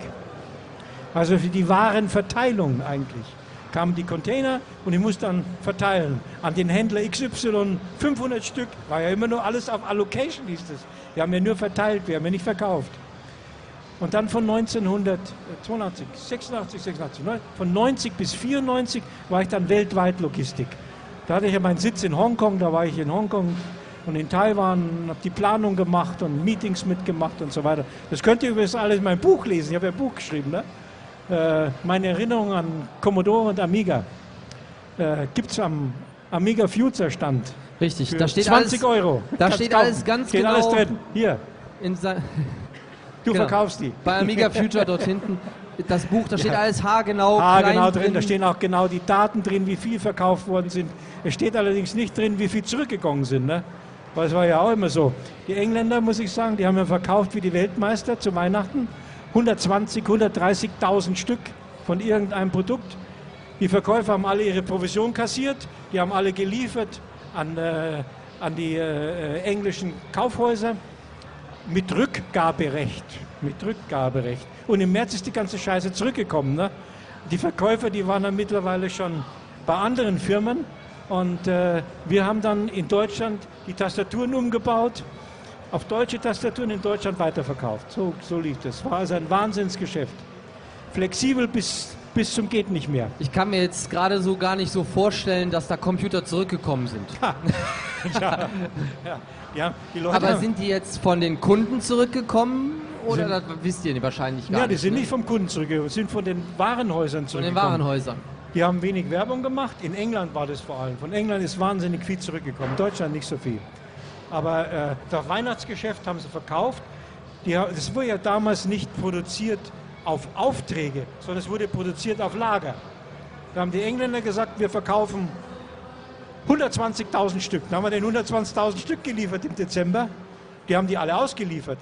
Speaker 3: Also für die Warenverteilung eigentlich. Kamen die Container und ich musste dann verteilen an den Händler XY 500 Stück. War ja immer nur alles auf Allocation, hieß es. Wir haben ja nur verteilt, wir haben ja nicht verkauft. Und dann von 1982, 86, 86, von 90 bis 94 war ich dann weltweit Logistik. Da hatte ich ja meinen Sitz in Hongkong, da war ich in Hongkong und in Taiwan, habe die Planung gemacht und Meetings mitgemacht und so weiter. Das könnt ihr übrigens alles in meinem Buch lesen. Ich habe ja ein Buch geschrieben. Ne? Äh, meine Erinnerung an Commodore und Amiga äh, gibt es am Amiga Future Stand.
Speaker 2: Richtig,
Speaker 3: da steht 20 alles,
Speaker 2: Euro. Da steht kaufen. alles ganz
Speaker 3: steht
Speaker 2: genau.
Speaker 3: alles drin. Hier. du genau. verkaufst die.
Speaker 2: Bei Amiga Future dort hinten. Das Buch, da steht ja. alles haargenau,
Speaker 3: haargenau drin. drin. Da stehen auch genau die Daten drin, wie viel verkauft worden sind. Es steht allerdings nicht drin, wie viel zurückgegangen sind. Ne? Weil es war ja auch immer so. Die Engländer, muss ich sagen, die haben ja verkauft wie die Weltmeister zu Weihnachten. 120, 130.000 Stück von irgendeinem Produkt. Die Verkäufer haben alle ihre Provision kassiert, die haben alle geliefert an, äh, an die äh, englischen Kaufhäuser mit Rückgaberecht. Mit Rückgaberecht. Und im März ist die ganze Scheiße zurückgekommen. Ne? Die Verkäufer, die waren dann mittlerweile schon bei anderen Firmen und äh, wir haben dann in Deutschland die Tastaturen umgebaut, auf deutsche Tastaturen in Deutschland weiterverkauft. So, so lief das. War also ein Wahnsinnsgeschäft. Flexibel bis, bis zum geht nicht mehr.
Speaker 2: Ich kann mir jetzt gerade so gar nicht so vorstellen, dass da Computer zurückgekommen sind. ja, ja, ja, Aber sind die jetzt von den Kunden zurückgekommen? Oder sind, das wisst ihr wahrscheinlich gar nicht?
Speaker 3: Ja, die
Speaker 2: nicht,
Speaker 3: sind ne? nicht vom Kunden zurückgekommen, sind von den Warenhäusern zurückgekommen.
Speaker 2: Von den Warenhäusern.
Speaker 3: Die haben wenig Werbung gemacht. In England war das vor allem. Von England ist wahnsinnig viel zurückgekommen. Deutschland nicht so viel. Aber äh, das Weihnachtsgeschäft haben sie verkauft. Die, das wurde ja damals nicht produziert auf Aufträge, sondern es wurde produziert auf Lager. Da haben die Engländer gesagt, wir verkaufen 120.000 Stück. Dann haben wir den 120.000 Stück geliefert im Dezember. Die haben die alle ausgeliefert.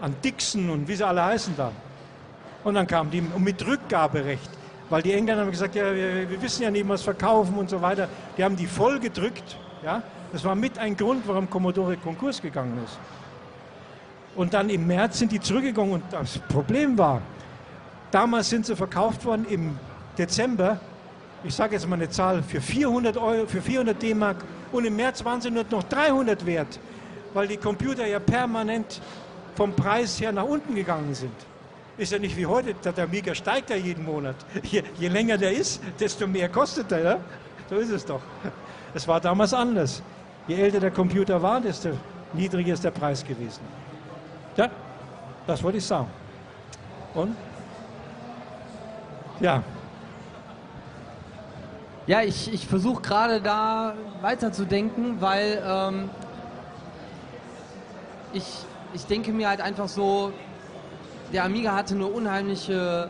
Speaker 3: An Dixon und wie sie alle heißen da. Und dann kamen die mit Rückgaberecht. Weil die Engländer haben gesagt, ja, wir, wir, wissen ja nicht, was verkaufen und so weiter. Die haben die voll gedrückt. Ja? Das war mit ein Grund, warum Commodore Konkurs gegangen ist. Und dann im März sind die zurückgegangen und das Problem war, damals sind sie verkauft worden im Dezember, ich sage jetzt mal eine Zahl, für 400 Euro, für 400 D-Mark und im März waren sie nur noch 300 wert, weil die Computer ja permanent vom Preis her nach unten gegangen sind. Ist ja nicht wie heute, der Amiga steigt ja jeden Monat. Je, je länger der ist, desto mehr kostet er. Ja? So ist es doch. Es war damals anders. Je älter der Computer war, desto niedriger ist der Preis gewesen. Ja, das wollte ich sagen. Und? Ja.
Speaker 2: Ja, ich, ich versuche gerade da weiterzudenken, weil ähm, ich, ich denke mir halt einfach so, der Amiga hatte eine unheimliche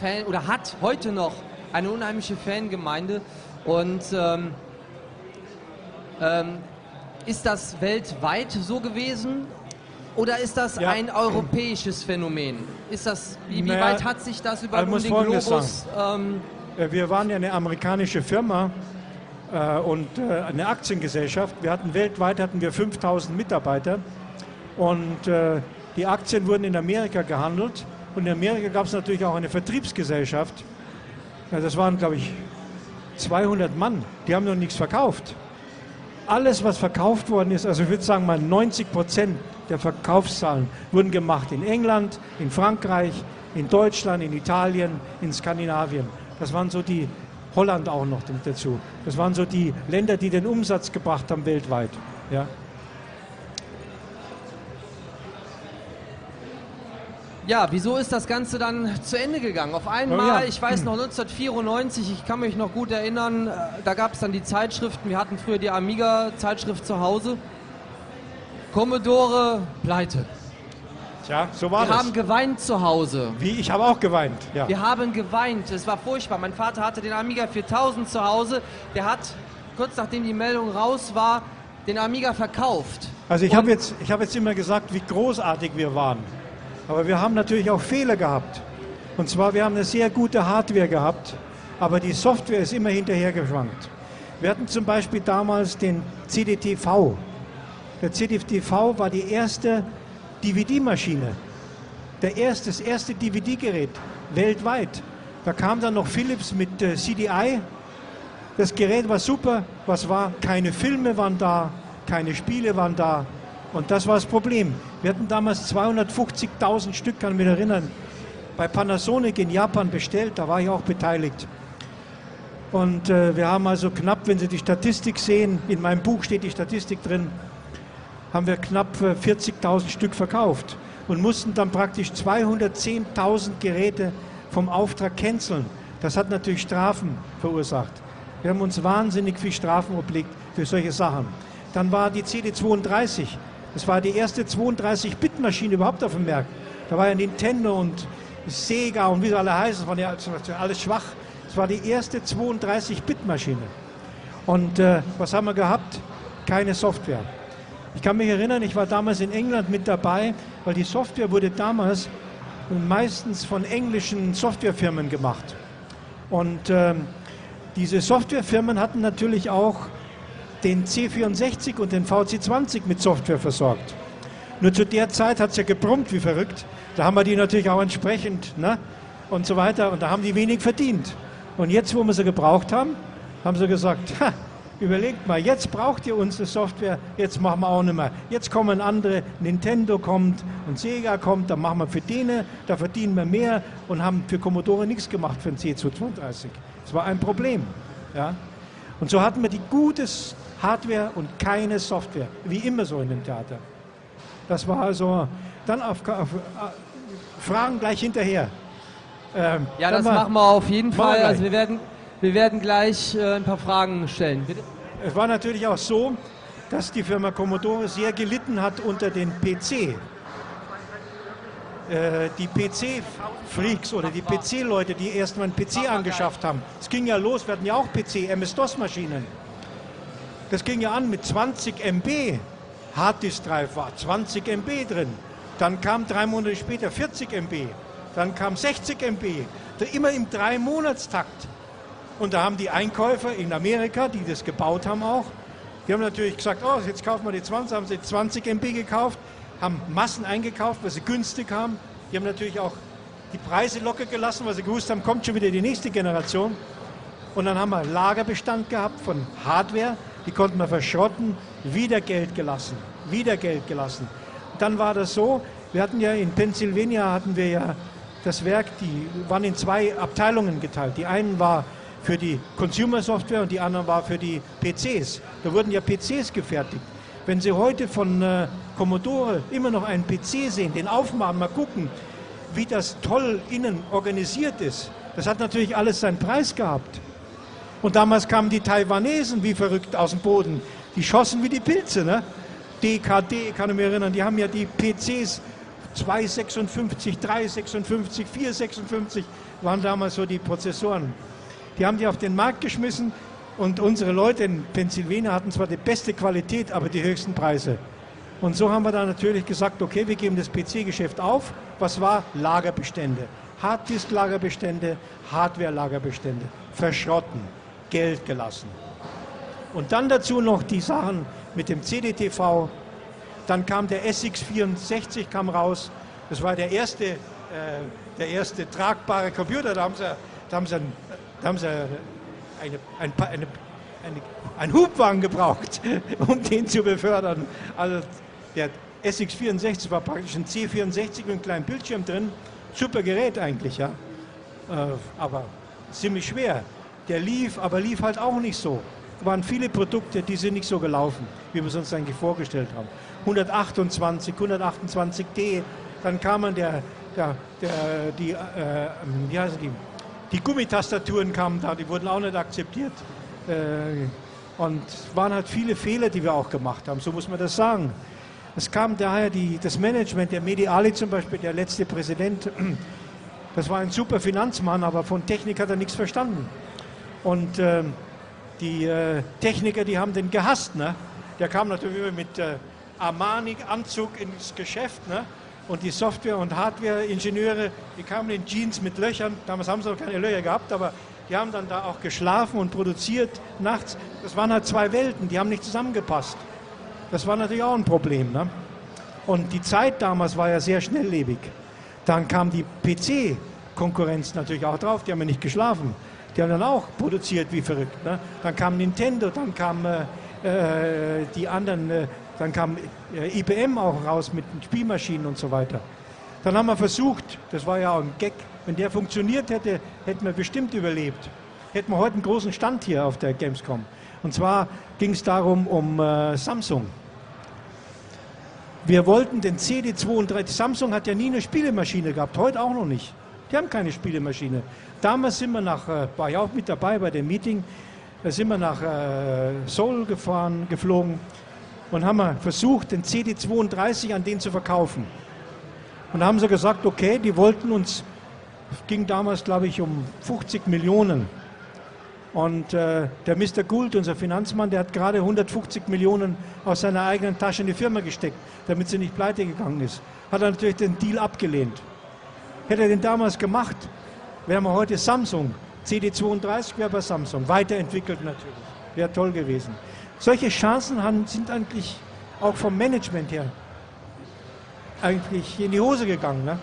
Speaker 2: Fan oder hat heute noch eine unheimliche Fangemeinde und ähm, ähm, ist das weltweit so gewesen oder ist das ja. ein europäisches Phänomen? Ist das, wie, naja, weit hat sich das über den Globus...
Speaker 3: Ähm, äh, wir waren ja eine amerikanische Firma äh, und äh, eine Aktiengesellschaft. Wir hatten weltweit hatten wir 5000 Mitarbeiter und äh, die Aktien wurden in Amerika gehandelt und in Amerika gab es natürlich auch eine Vertriebsgesellschaft. Ja, das waren, glaube ich, 200 Mann. Die haben noch nichts verkauft. Alles, was verkauft worden ist, also ich würde sagen mal 90 Prozent der Verkaufszahlen wurden gemacht in England, in Frankreich, in Deutschland, in Italien, in Skandinavien. Das waren so die, Holland auch noch dazu. Das waren so die Länder, die den Umsatz gebracht haben weltweit. Ja.
Speaker 2: Ja, wieso ist das Ganze dann zu Ende gegangen? Auf einmal, oh ja. ich weiß noch 1994, ich kann mich noch gut erinnern, äh, da gab es dann die Zeitschriften, wir hatten früher die Amiga-Zeitschrift zu Hause. Commodore, pleite.
Speaker 3: Tja, so war
Speaker 2: Wir das. haben geweint zu Hause.
Speaker 3: Wie, ich habe auch geweint, ja.
Speaker 2: Wir haben geweint, es war furchtbar. Mein Vater hatte den Amiga 4000 zu Hause, der hat, kurz nachdem die Meldung raus war, den Amiga verkauft.
Speaker 3: Also ich habe jetzt, hab jetzt immer gesagt, wie großartig wir waren. Aber wir haben natürlich auch Fehler gehabt. Und zwar, wir haben eine sehr gute Hardware gehabt, aber die Software ist immer hinterhergeschwankt. Wir hatten zum Beispiel damals den CDTV. Der CDTV war die erste DVD-Maschine. Erste, das erste DVD-Gerät weltweit. Da kam dann noch Philips mit äh, CDI. Das Gerät war super. Was war? Keine Filme waren da, keine Spiele waren da. Und das war das Problem. Wir hatten damals 250.000 Stück, kann ich mich erinnern, bei Panasonic in Japan bestellt. Da war ich auch beteiligt. Und äh, wir haben also knapp, wenn Sie die Statistik sehen, in meinem Buch steht die Statistik drin, haben wir knapp 40.000 äh, Stück verkauft und mussten dann praktisch 210.000 Geräte vom Auftrag canceln. Das hat natürlich Strafen verursacht. Wir haben uns wahnsinnig viel Strafen obliegt für solche Sachen. Dann war die CD32. Das war die erste 32-Bit-Maschine überhaupt auf dem Markt. Da war ja Nintendo und Sega und wie sie alle heißen, das war ja alles schwach. Es war die erste 32-Bit-Maschine. Und äh, was haben wir gehabt? Keine Software. Ich kann mich erinnern, ich war damals in England mit dabei, weil die Software wurde damals meistens von englischen Softwarefirmen gemacht. Und äh, diese Softwarefirmen hatten natürlich auch den C64 und den VC20 mit Software versorgt. Nur zu der Zeit hat es ja gebrummt wie verrückt. Da haben wir die natürlich auch entsprechend ne? und so weiter. Und da haben die wenig verdient. Und jetzt, wo wir sie gebraucht haben, haben sie gesagt, ha, überlegt mal, jetzt braucht ihr unsere Software, jetzt machen wir auch nicht mehr. Jetzt kommen andere, Nintendo kommt und Sega kommt, dann machen wir für denen, da verdienen wir mehr und haben für Commodore nichts gemacht für den C232. Das war ein Problem. Ja? Und so hatten wir die gutes Hardware und keine Software, wie immer so in dem Theater. Das war also dann auf, auf, äh, Fragen gleich hinterher.
Speaker 2: Ähm, ja, das machen wir auf jeden Fall. Also wir werden, wir werden gleich äh, ein paar Fragen stellen. Bitte?
Speaker 3: Es war natürlich auch so, dass die Firma Commodore sehr gelitten hat unter den PC. Äh, die PC-Freaks oder die PC-Leute, die erstmal einen PC angeschafft haben. Es ging ja los, wir hatten ja auch PC, MS-DOS-Maschinen. Das ging ja an mit 20 MB. Harddisk Drive war 20 MB drin. Dann kam drei Monate später 40 MB. Dann kam 60 MB, immer im Drei-Monatstakt. Und da haben die Einkäufer in Amerika, die das gebaut haben auch, die haben natürlich gesagt, oh, jetzt kaufen wir die 20, haben sie 20 MB gekauft, haben Massen eingekauft, weil sie günstig haben. Die haben natürlich auch die Preise locker gelassen, weil sie gewusst haben, kommt schon wieder die nächste Generation. Und dann haben wir Lagerbestand gehabt von Hardware, die konnten wir verschrotten, wieder Geld gelassen, wieder Geld gelassen. Dann war das so, wir hatten ja in Pennsylvania hatten wir ja das Werk, die waren in zwei Abteilungen geteilt. Die einen war für die Consumer Software und die anderen war für die PCs. Da wurden ja PCs gefertigt. Wenn Sie heute von äh, Commodore immer noch einen PC sehen, den aufmachen, mal gucken, wie das toll innen organisiert ist, das hat natürlich alles seinen Preis gehabt. Und damals kamen die Taiwanesen wie verrückt aus dem Boden. Die schossen wie die Pilze, ne? DKD, kann ich mich erinnern, die haben ja die PCs 256, 356, 456 waren damals so die Prozessoren. Die haben die auf den Markt geschmissen und unsere Leute in Pennsylvania hatten zwar die beste Qualität, aber die höchsten Preise. Und so haben wir dann natürlich gesagt, okay, wir geben das PC-Geschäft auf. Was war? Lagerbestände. Harddisk-Lagerbestände, Hardware-Lagerbestände. Verschrotten, Geld gelassen. Und dann dazu noch die Sachen mit dem CDTV, dann kam der SX64 kam raus. Das war der erste, äh, der erste tragbare Computer. Da haben sie, da haben sie, da haben sie eine, ein, eine, eine, einen Hubwagen gebraucht, um den zu befördern. Also der SX64 war praktisch ein C64 mit einem kleinen Bildschirm drin. Super Gerät eigentlich, ja. Äh, aber ziemlich schwer. Der lief, aber lief halt auch nicht so. Es waren viele Produkte, die sind nicht so gelaufen, wie wir es uns eigentlich vorgestellt haben. 128, 128D. Dann kamen der, der, der, die, äh, wie heißen die, die Gummitastaturen kamen da, die wurden auch nicht akzeptiert. Äh, und es waren halt viele Fehler, die wir auch gemacht haben, so muss man das sagen. Es kam daher die, das Management, der Mediali zum Beispiel, der letzte Präsident, das war ein super Finanzmann, aber von Technik hat er nichts verstanden. Und äh, die äh, Techniker, die haben den gehasst. Ne? Der kam natürlich immer mit äh, Armani-Anzug ins Geschäft. Ne? Und die Software- und Hardware-Ingenieure, die kamen in Jeans mit Löchern. Damals haben sie noch keine Löcher gehabt, aber die haben dann da auch geschlafen und produziert nachts. Das waren halt zwei Welten, die haben nicht zusammengepasst. Das war natürlich auch ein Problem. Ne? Und die Zeit damals war ja sehr schnelllebig. Dann kam die PC-Konkurrenz natürlich auch drauf, die haben ja nicht geschlafen. Die haben dann auch produziert wie verrückt. Ne? Dann kam Nintendo, dann kam äh, äh, die anderen, äh, dann kam äh, IBM auch raus mit Spielmaschinen und so weiter. Dann haben wir versucht, das war ja auch ein Gag, wenn der funktioniert hätte, hätten wir bestimmt überlebt. Hätten wir heute einen großen Stand hier auf der Gamescom. Und zwar ging es darum um äh, Samsung. Wir wollten den CD32, Samsung hat ja nie eine Spielemaschine gehabt, heute auch noch nicht. Die haben keine Spielemaschine. Damals sind wir nach, äh, war ich auch mit dabei bei dem Meeting, da sind wir nach äh, Seoul gefahren, geflogen und haben versucht, den CD32 an den zu verkaufen. Und da haben sie gesagt, okay, die wollten uns, ging damals glaube ich um 50 Millionen. Und äh, der Mr. Gould, unser Finanzmann, der hat gerade 150 Millionen aus seiner eigenen Tasche in die Firma gesteckt, damit sie nicht pleite gegangen ist. Hat er natürlich den Deal abgelehnt. Hätte er den damals gemacht, wir heute Samsung. CD32 wäre bei Samsung. Weiterentwickelt natürlich. Wäre toll gewesen. Solche Chancen haben, sind eigentlich auch vom Management her eigentlich in die Hose gegangen. Ne?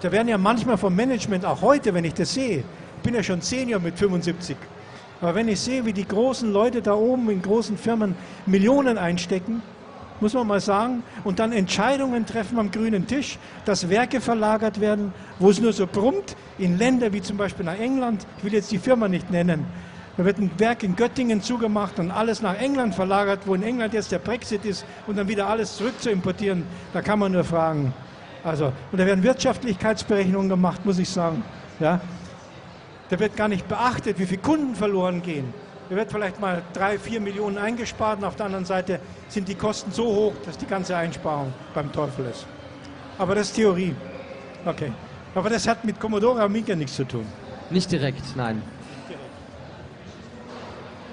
Speaker 3: Da werden ja manchmal vom Management, auch heute, wenn ich das sehe, ich bin ja schon Senior mit 75, aber wenn ich sehe, wie die großen Leute da oben in großen Firmen Millionen einstecken, muss man mal sagen, und dann Entscheidungen treffen am grünen Tisch, dass Werke verlagert werden, wo es nur so brummt, in Länder wie zum Beispiel nach England, ich will jetzt die Firma nicht nennen, da wird ein Werk in Göttingen zugemacht und alles nach England verlagert, wo in England jetzt der Brexit ist und dann wieder alles zurück zu importieren. Da kann man nur fragen. Also, und da werden Wirtschaftlichkeitsberechnungen gemacht, muss ich sagen. Ja? Da wird gar nicht beachtet, wie viele Kunden verloren gehen. Da wird vielleicht mal drei, vier Millionen eingespart und auf der anderen Seite sind die Kosten so hoch, dass die ganze Einsparung beim Teufel ist. Aber das ist Theorie. Okay. Aber das hat mit Commodore Amiga nichts zu tun.
Speaker 2: Nicht direkt, nein.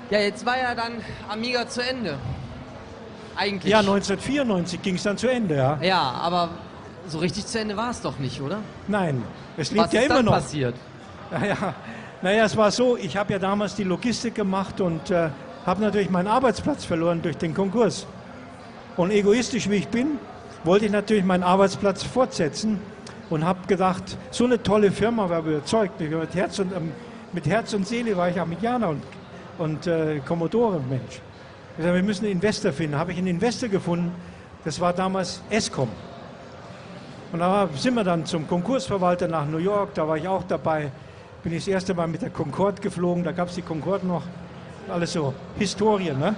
Speaker 2: Ja, jetzt war ja dann Amiga zu Ende. Eigentlich.
Speaker 3: Ja, 1994 ging es dann zu Ende, ja.
Speaker 2: Ja, aber so richtig zu Ende war es doch nicht, oder?
Speaker 3: Nein, es lebt
Speaker 2: Was
Speaker 3: ja
Speaker 2: ist
Speaker 3: immer
Speaker 2: dann
Speaker 3: noch.
Speaker 2: passiert?
Speaker 3: Naja, naja, es war so, ich habe ja damals die Logistik gemacht und äh, habe natürlich meinen Arbeitsplatz verloren durch den Konkurs. Und egoistisch wie ich bin, wollte ich natürlich meinen Arbeitsplatz fortsetzen und habe gedacht, so eine tolle Firma, war überzeugt, mit Herz und, ähm, mit Herz und Seele war ich Amerikaner und, und äh, Commodore, Mensch. Ich sag, wir müssen einen Investor finden. Habe ich einen Investor gefunden, das war damals Escom. Und da sind wir dann zum Konkursverwalter nach New York, da war ich auch dabei. Bin ich das erste Mal mit der Concorde geflogen, da gab es die Concorde noch, alles so Historien. Ne?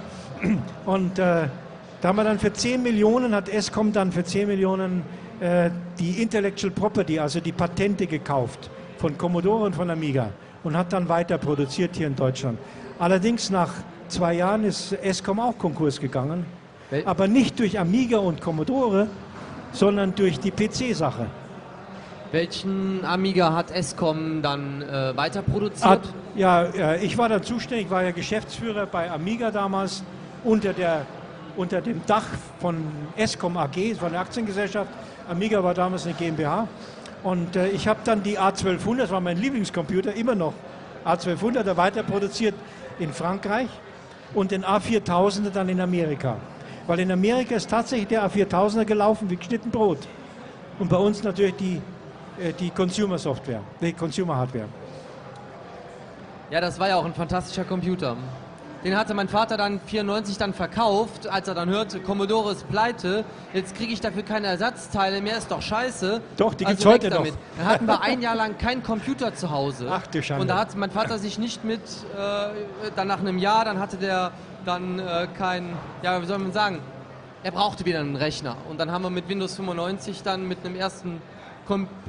Speaker 3: Und äh, da haben wir dann für 10 Millionen, hat Escom dann für 10 Millionen äh, die Intellectual Property, also die Patente gekauft von Commodore und von Amiga und hat dann weiter produziert hier in Deutschland. Allerdings nach zwei Jahren ist Escom auch Konkurs gegangen,
Speaker 2: Wel-
Speaker 3: aber nicht durch Amiga und Commodore, sondern durch die PC-Sache.
Speaker 2: Welchen Amiga hat Escom dann äh, weiter produziert?
Speaker 3: Hat, ja, äh, ich war da zuständig, war ja Geschäftsführer bei Amiga damals unter, der, unter dem Dach von Escom AG, es war eine Aktiengesellschaft. Amiga war damals eine GmbH. Und äh, ich habe dann die A1200, das war mein Lieblingscomputer, immer noch A1200er weiter produziert in Frankreich und den A4000er dann in Amerika. Weil in Amerika ist tatsächlich der A4000er gelaufen wie geschnitten Brot. Und bei uns natürlich die, äh, die Consumer Software, die Consumer Hardware.
Speaker 2: Ja, das war ja auch ein fantastischer Computer. Den hatte mein Vater dann 94 dann verkauft, als er dann hörte, Commodore ist pleite, jetzt kriege ich dafür keine Ersatzteile mehr, ist doch scheiße.
Speaker 3: Doch, die
Speaker 2: also
Speaker 3: gibt's heute
Speaker 2: damit.
Speaker 3: noch.
Speaker 2: Dann hatten wir ein Jahr lang keinen Computer zu Hause.
Speaker 3: Ach du Schande.
Speaker 2: Und da hat mein Vater sich nicht mit, äh, dann nach einem Jahr, dann hatte der dann äh, kein, ja, wie soll man sagen, er brauchte wieder einen Rechner. Und dann haben wir mit Windows 95 dann mit einem ersten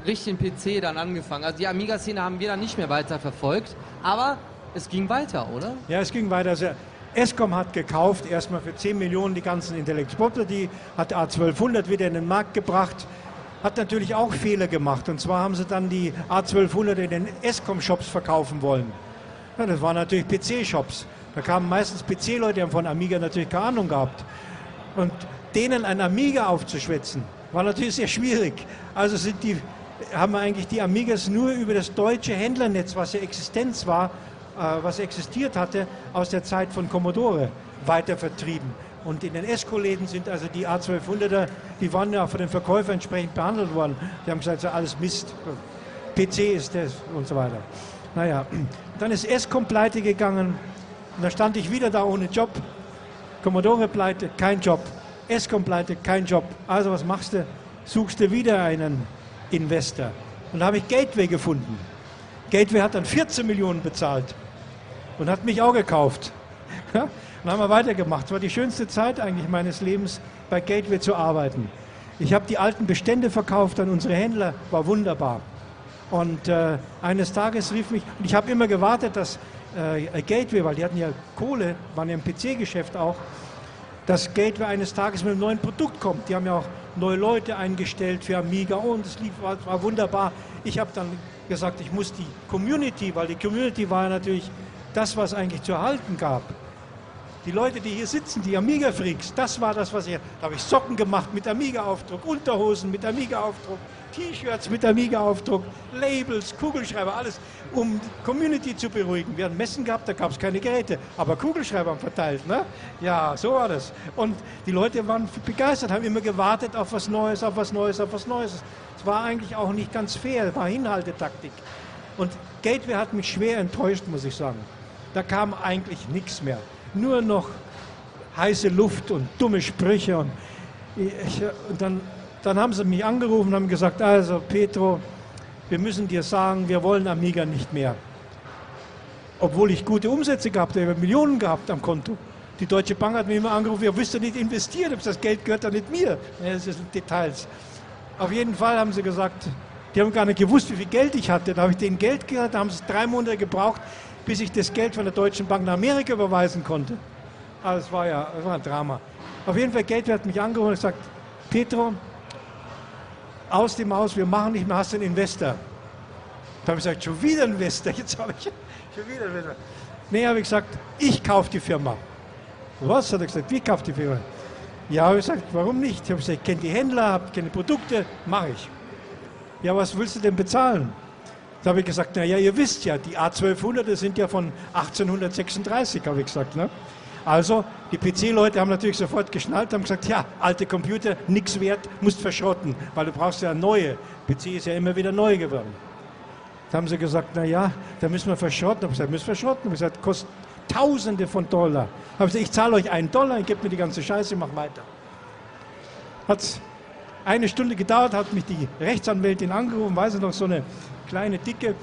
Speaker 2: richtigen PC dann angefangen. Also die Amiga-Szene haben wir dann nicht mehr weiter verfolgt, aber es ging weiter, oder?
Speaker 3: Ja, es ging weiter. Also, Escom hat gekauft, erstmal für 10 Millionen die ganzen Intellectual Property, hat A1200 wieder in den Markt gebracht, hat natürlich auch Fehler gemacht. Und zwar haben sie dann die A1200 in den Escom-Shops verkaufen wollen. Ja, das waren natürlich PC-Shops. Da kamen meistens PC-Leute, die haben von Amiga natürlich keine Ahnung gehabt. Und denen ein Amiga aufzuschwätzen, war natürlich sehr schwierig. Also sind die, haben wir eigentlich die Amigas nur über das deutsche Händlernetz, was ja Existenz war, was existiert hatte, aus der Zeit von Commodore weiter vertrieben. Und in den Esco-Läden sind also die A1200er, die waren ja von den Verkäufern entsprechend behandelt worden. Die haben gesagt, ist alles Mist. PC ist das und so weiter. Naja, dann ist Escom pleite gegangen und da stand ich wieder da ohne Job. Commodore pleite, kein Job. Escom pleite, kein Job. Also was machst du? Suchst du wieder einen Investor. Und da habe ich Gateway gefunden. Gateway hat dann 14 Millionen bezahlt und hat mich auch gekauft. dann haben wir weitergemacht. Es war die schönste Zeit eigentlich meines Lebens, bei Gateway zu arbeiten. Ich habe die alten Bestände verkauft an unsere Händler, war wunderbar. Und äh, eines Tages rief mich, und ich habe immer gewartet, dass äh, Gateway, weil die hatten ja Kohle, waren ja im PC-Geschäft auch, dass Gateway eines Tages mit einem neuen Produkt kommt. Die haben ja auch neue Leute eingestellt für Amiga und es lief, war, war wunderbar. Ich habe dann gesagt, ich muss die Community, weil die Community war ja natürlich das, was eigentlich zu erhalten gab. Die Leute, die hier sitzen, die Amiga-Freaks, das war das, was ich. Da habe ich Socken gemacht mit Amiga-Aufdruck, Unterhosen mit Amiga-Aufdruck, T-Shirts mit Amiga-Aufdruck, Labels, Kugelschreiber, alles, um die Community zu beruhigen. Wir hatten Messen gehabt, da gab es keine Geräte, aber Kugelschreiber haben verteilt. Ne? Ja, so war das. Und die Leute waren begeistert, haben immer gewartet auf was Neues, auf was Neues, auf was Neues. Es war eigentlich auch nicht ganz fair, war Hinhaltetaktik. Und Gateway hat mich schwer enttäuscht, muss ich sagen. Da kam eigentlich nichts mehr. Nur noch heiße Luft und dumme Sprüche. Und, ich, und dann dann haben sie mich angerufen und haben gesagt, also Petro, wir müssen dir sagen, wir wollen Amiga nicht mehr. Obwohl ich gute Umsätze gehabt habe, Millionen gehabt am Konto. Die Deutsche Bank hat mir immer angerufen, ihr wisst ja nicht investiert, das Geld gehört ja nicht mir. Das sind Details. Auf jeden Fall haben sie gesagt, die haben gar nicht gewusst, wie viel Geld ich hatte. Da habe ich denen Geld gehört, da haben sie drei Monate gebraucht, bis ich das Geld von der Deutschen Bank nach Amerika überweisen konnte. Also das war ja das war ein Drama. Auf jeden Fall, Geld hat mich angerufen und gesagt, Petro, aus dem Haus, wir machen nicht mehr, hast du einen Investor. Da habe ich gesagt, schon wieder ein Investor, jetzt habe ich schon wieder einen Investor. Nee, habe ich gesagt, ich kaufe die Firma. Was? Hat er gesagt, wie kauft die Firma? Ja, habe ich gesagt, warum nicht? Ich habe gesagt, ich kenne die Händler, habe keine Produkte, mache ich. Ja, was willst du denn bezahlen? Da habe ich gesagt, naja, ihr wisst ja, die A1200 sind ja von 1836, habe ich gesagt. Ne? Also, die PC-Leute haben natürlich sofort geschnallt, haben gesagt, ja, alte Computer, nichts wert, musst verschrotten, weil du brauchst ja neue. PC ist ja immer wieder neu geworden. Da haben sie gesagt, na ja, da müssen wir verschrotten. Da habe ich gesagt, müssen wir verschrotten. Ich gesagt, kostet Tausende von Dollar. Da habe ich gesagt, ich zahle euch einen Dollar, ich gebe mir die ganze Scheiße, mach weiter. Hat eine Stunde gedauert, hat mich die Rechtsanwältin angerufen, weiß ich noch, so eine kleine, dicke,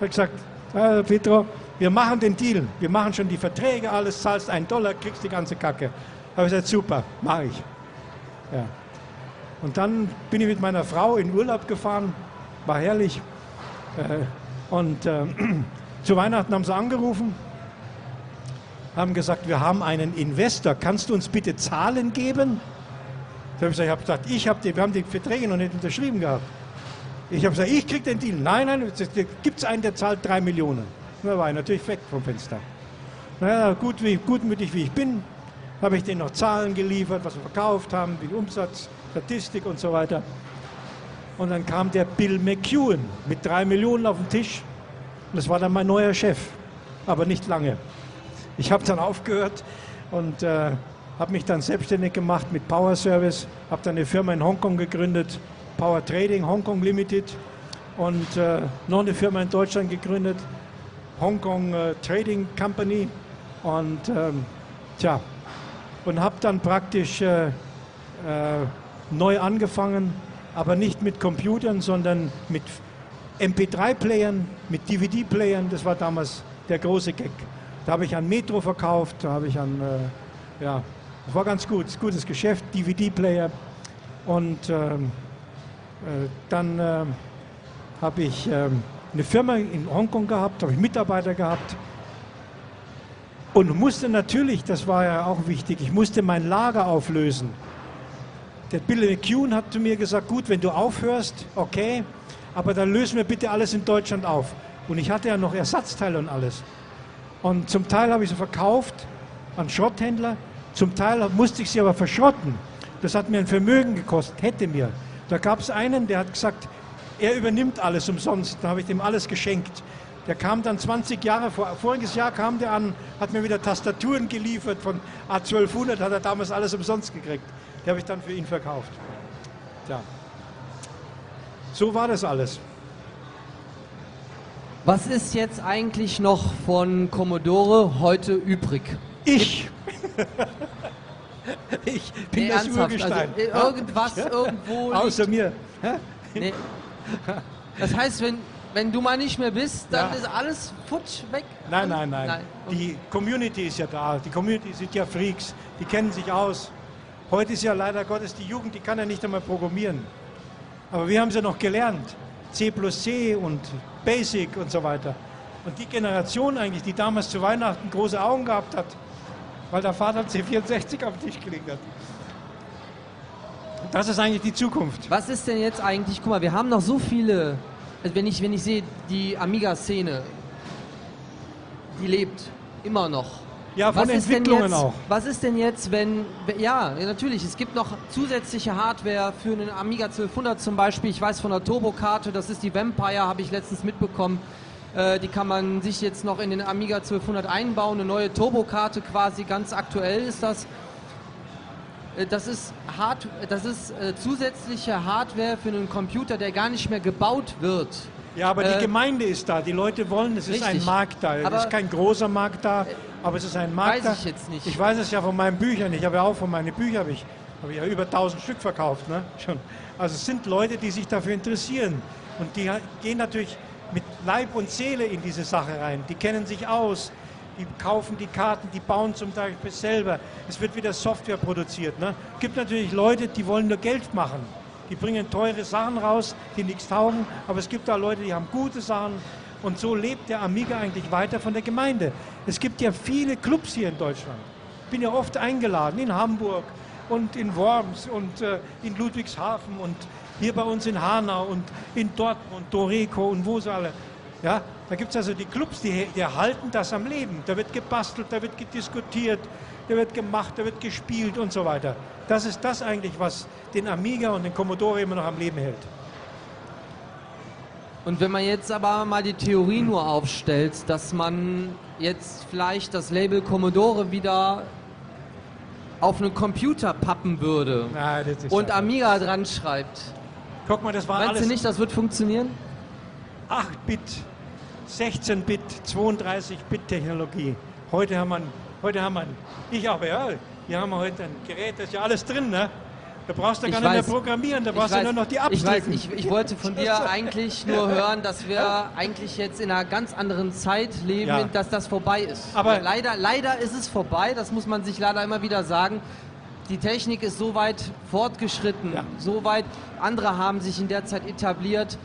Speaker 3: hat gesagt, ah, Petro, wir machen den Deal, wir machen schon die Verträge, alles, zahlst einen Dollar, kriegst die ganze Kacke. Habe ich gesagt, super, mache ich. Ja. Und dann bin ich mit meiner Frau in Urlaub gefahren, war herrlich. Äh, und äh, zu Weihnachten haben sie angerufen, haben gesagt, wir haben einen Investor, kannst du uns bitte Zahlen geben? Habe ich gesagt, ich habe die, wir haben die Verträge noch nicht unterschrieben gehabt. Ich habe gesagt, ich kriege den Deal. Nein, nein, gibt es einen, der zahlt drei Millionen. Da war ich natürlich weg vom Fenster. Naja, gut, wie, gutmütig wie ich bin, habe ich denen noch Zahlen geliefert, was wir verkauft haben, wie Umsatz, Statistik und so weiter. Und dann kam der Bill McEwen mit drei Millionen auf den Tisch. Und das war dann mein neuer Chef, aber nicht lange. Ich habe dann aufgehört und äh, habe mich dann selbstständig gemacht mit Power Service, habe dann eine Firma in Hongkong gegründet, Power Trading Hongkong Limited und äh, noch eine Firma in Deutschland gegründet, Hongkong äh, Trading Company und ähm, tja, und habe dann praktisch äh, äh, neu angefangen, aber nicht mit Computern, sondern mit MP3-Playern, mit DVD-Playern. Das war damals der große Gag. Da habe ich an Metro verkauft, da habe ich an, äh, ja, das war ganz gut, gutes Geschäft, DVD-Player. Und ähm, äh, dann ähm, habe ich ähm, eine Firma in Hongkong gehabt, habe ich Mitarbeiter gehabt und musste natürlich, das war ja auch wichtig, ich musste mein Lager auflösen. Der Bill McCune hat zu mir gesagt, gut, wenn du aufhörst, okay, aber dann lösen wir bitte alles in Deutschland auf. Und ich hatte ja noch Ersatzteile und alles. Und zum Teil habe ich sie verkauft an Schrotthändler, zum Teil musste ich sie aber verschrotten. Das hat mir ein Vermögen gekostet, hätte mir. Da gab es einen, der hat gesagt, er übernimmt alles umsonst. Da habe ich dem alles geschenkt. Der kam dann 20 Jahre vor. Voriges Jahr kam der an, hat mir wieder Tastaturen geliefert von A1200, hat er damals alles umsonst gekriegt. Die habe ich dann für ihn verkauft. Tja. So war das alles.
Speaker 2: Was ist jetzt eigentlich noch von Commodore heute übrig?
Speaker 3: Ich. ich bin
Speaker 2: Nee,
Speaker 3: das
Speaker 2: ernsthaft,
Speaker 3: Urgestein.
Speaker 2: Also, irgendwas irgendwo
Speaker 3: Außer mir.
Speaker 2: Nee. Das heißt, wenn, wenn du mal nicht mehr bist, dann
Speaker 3: Ja.
Speaker 2: ist alles futsch weg.
Speaker 3: Nein, nein, nein.
Speaker 2: Nein.
Speaker 3: Die Community ist ja da. Die Community sind ja Freaks. Die kennen sich aus. Heute ist ja leider Gottes die Jugend, die kann ja nicht einmal programmieren. Aber wir haben sie noch gelernt. C plus C und Basic und so weiter. Und die Generation eigentlich, die damals zu Weihnachten große Augen gehabt hat, weil der Vater C64 auf den Tisch gelegt hat. Das ist eigentlich die Zukunft.
Speaker 2: Was ist denn jetzt eigentlich, guck mal, wir haben noch so viele, also wenn ich, wenn ich sehe, die Amiga-Szene, die lebt immer noch.
Speaker 3: Ja, von
Speaker 2: was
Speaker 3: Entwicklungen
Speaker 2: jetzt,
Speaker 3: auch.
Speaker 2: Was ist denn jetzt, wenn, ja, ja, natürlich, es gibt noch zusätzliche Hardware für einen Amiga 1200 zum Beispiel. Ich weiß von der Turbokarte, das ist die Vampire, habe ich letztens mitbekommen. Äh, die kann man sich jetzt noch in den Amiga 1200 einbauen, eine neue Turbokarte quasi, ganz aktuell ist das. Äh, Das ist, Hard, das ist äh, zusätzliche Hardware für einen Computer, der gar nicht mehr gebaut wird.
Speaker 3: Ja, aber
Speaker 2: Äh,
Speaker 3: die Gemeinde ist da, die Leute wollen, es ist ein
Speaker 2: richtig.
Speaker 3: Markt da. Es ist kein großer Markt da, aber es ist ein Markt
Speaker 2: weiß
Speaker 3: da.
Speaker 2: ich jetzt nicht.
Speaker 3: Ich weiß es ja von meinen Büchern, ich habe ja auch von meinen Büchern, habe ich, habe ich ja über 1000 Stück verkauft. Ne? Schon. Also es sind Leute, die sich dafür interessieren und die gehen natürlich mit Leib und Seele in diese Sache rein. Die kennen sich aus, die kaufen die Karten, die bauen zum Teil selber. Es wird wieder Software produziert. Ne? Es gibt natürlich Leute, die wollen nur Geld machen. Die bringen teure Sachen raus, die nichts taugen, aber es gibt da Leute, die haben gute Sachen und so lebt der Amiga eigentlich weiter von der Gemeinde. Es gibt ja viele Clubs hier in Deutschland. Ich bin ja oft eingeladen in Hamburg und in Worms und äh, in Ludwigshafen und hier bei uns in Hanau und in Dortmund, Doreco und wo sie alle. Ja, da gibt es also die Clubs, die, die halten das am Leben. Da wird gebastelt, da wird diskutiert, da wird gemacht, da wird gespielt und so weiter. Das ist das eigentlich, was den Amiga und den Commodore immer noch am Leben hält.
Speaker 2: Und wenn man jetzt aber mal die Theorie nur aufstellt, dass man jetzt vielleicht das Label Commodore wieder auf einen Computer pappen würde
Speaker 3: Nein,
Speaker 2: und Amiga dran schreibt,
Speaker 3: Guck mal, das war
Speaker 2: meinst
Speaker 3: alles
Speaker 2: du nicht, das wird funktionieren?
Speaker 3: 8-Bit, 16-Bit, 32-Bit-Technologie. Heute haben wir, heute haben wir, ich aber ja, hier haben wir heute ein Gerät, das ist ja alles drin, ne? Da brauchst du
Speaker 2: Ich
Speaker 3: gar nicht mehr programmieren, da
Speaker 2: Ich
Speaker 3: brauchst du nur noch die
Speaker 2: ich, weiß,
Speaker 3: abdrücken.
Speaker 2: ich, ich wollte von dir eigentlich nur hören, dass wir eigentlich jetzt in einer ganz anderen Zeit leben,
Speaker 3: Ja.
Speaker 2: dass das vorbei ist.
Speaker 3: Aber-
Speaker 2: leider, leider ist es vorbei, das muss man sich leider immer wieder sagen. Die Technik ist so weit fortgeschritten,
Speaker 3: Ja.
Speaker 2: so weit, andere haben sich in der Zeit etabliert,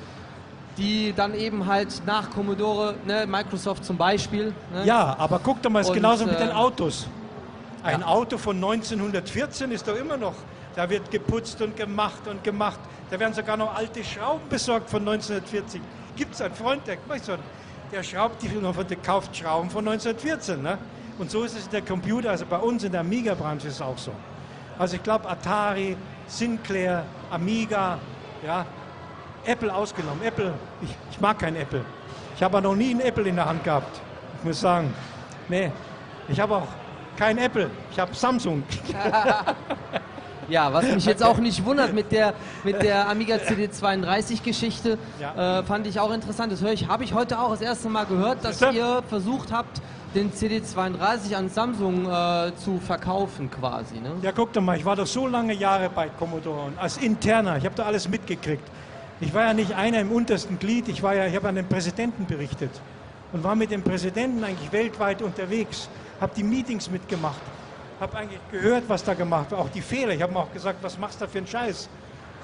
Speaker 2: die dann eben halt nach Commodore, ne, Microsoft zum Beispiel, ne,
Speaker 3: Ja, aber guck doch mal, es ist genauso mit
Speaker 2: äh,
Speaker 3: den Autos. Ein Auto von 1914 ist doch immer noch, da wird geputzt und gemacht und gemacht. Da werden sogar noch alte Schrauben besorgt von 1940. Gibt es einen Freund, der, der schraubt die der kauft Schrauben von 1914. Ne? Und so ist es in der Computer, also bei uns in der Amiga-Branche ist es auch so. Also ich glaube Atari, Sinclair, Amiga, ja, Apple ausgenommen. Apple, ich, ich mag kein Apple. Ich habe noch nie einen Apple in der Hand gehabt. Ich muss sagen, nee, ich habe auch kein Apple. Ich habe Samsung.
Speaker 2: Ja, was mich jetzt auch nicht wundert mit der, mit der Amiga CD32-Geschichte,
Speaker 3: Ja.
Speaker 2: äh, fand ich auch interessant. Das höre ich, habe ich heute auch das erste Mal gehört, dass ihr versucht habt, den CD32 an Samsung äh, zu verkaufen quasi. Ne?
Speaker 3: Ja, guck doch mal, ich war doch so lange Jahre bei Commodore und als Interner. Ich habe da alles mitgekriegt. Ich war ja nicht einer im untersten Glied. Ich ja, ich habe an den Präsidenten berichtet und war mit dem Präsidenten eigentlich weltweit unterwegs. Habe die Meetings mitgemacht. Habe eigentlich gehört, was da gemacht wird, auch die Fehler. Ich habe ihm auch gesagt, was machst du da für einen Scheiß?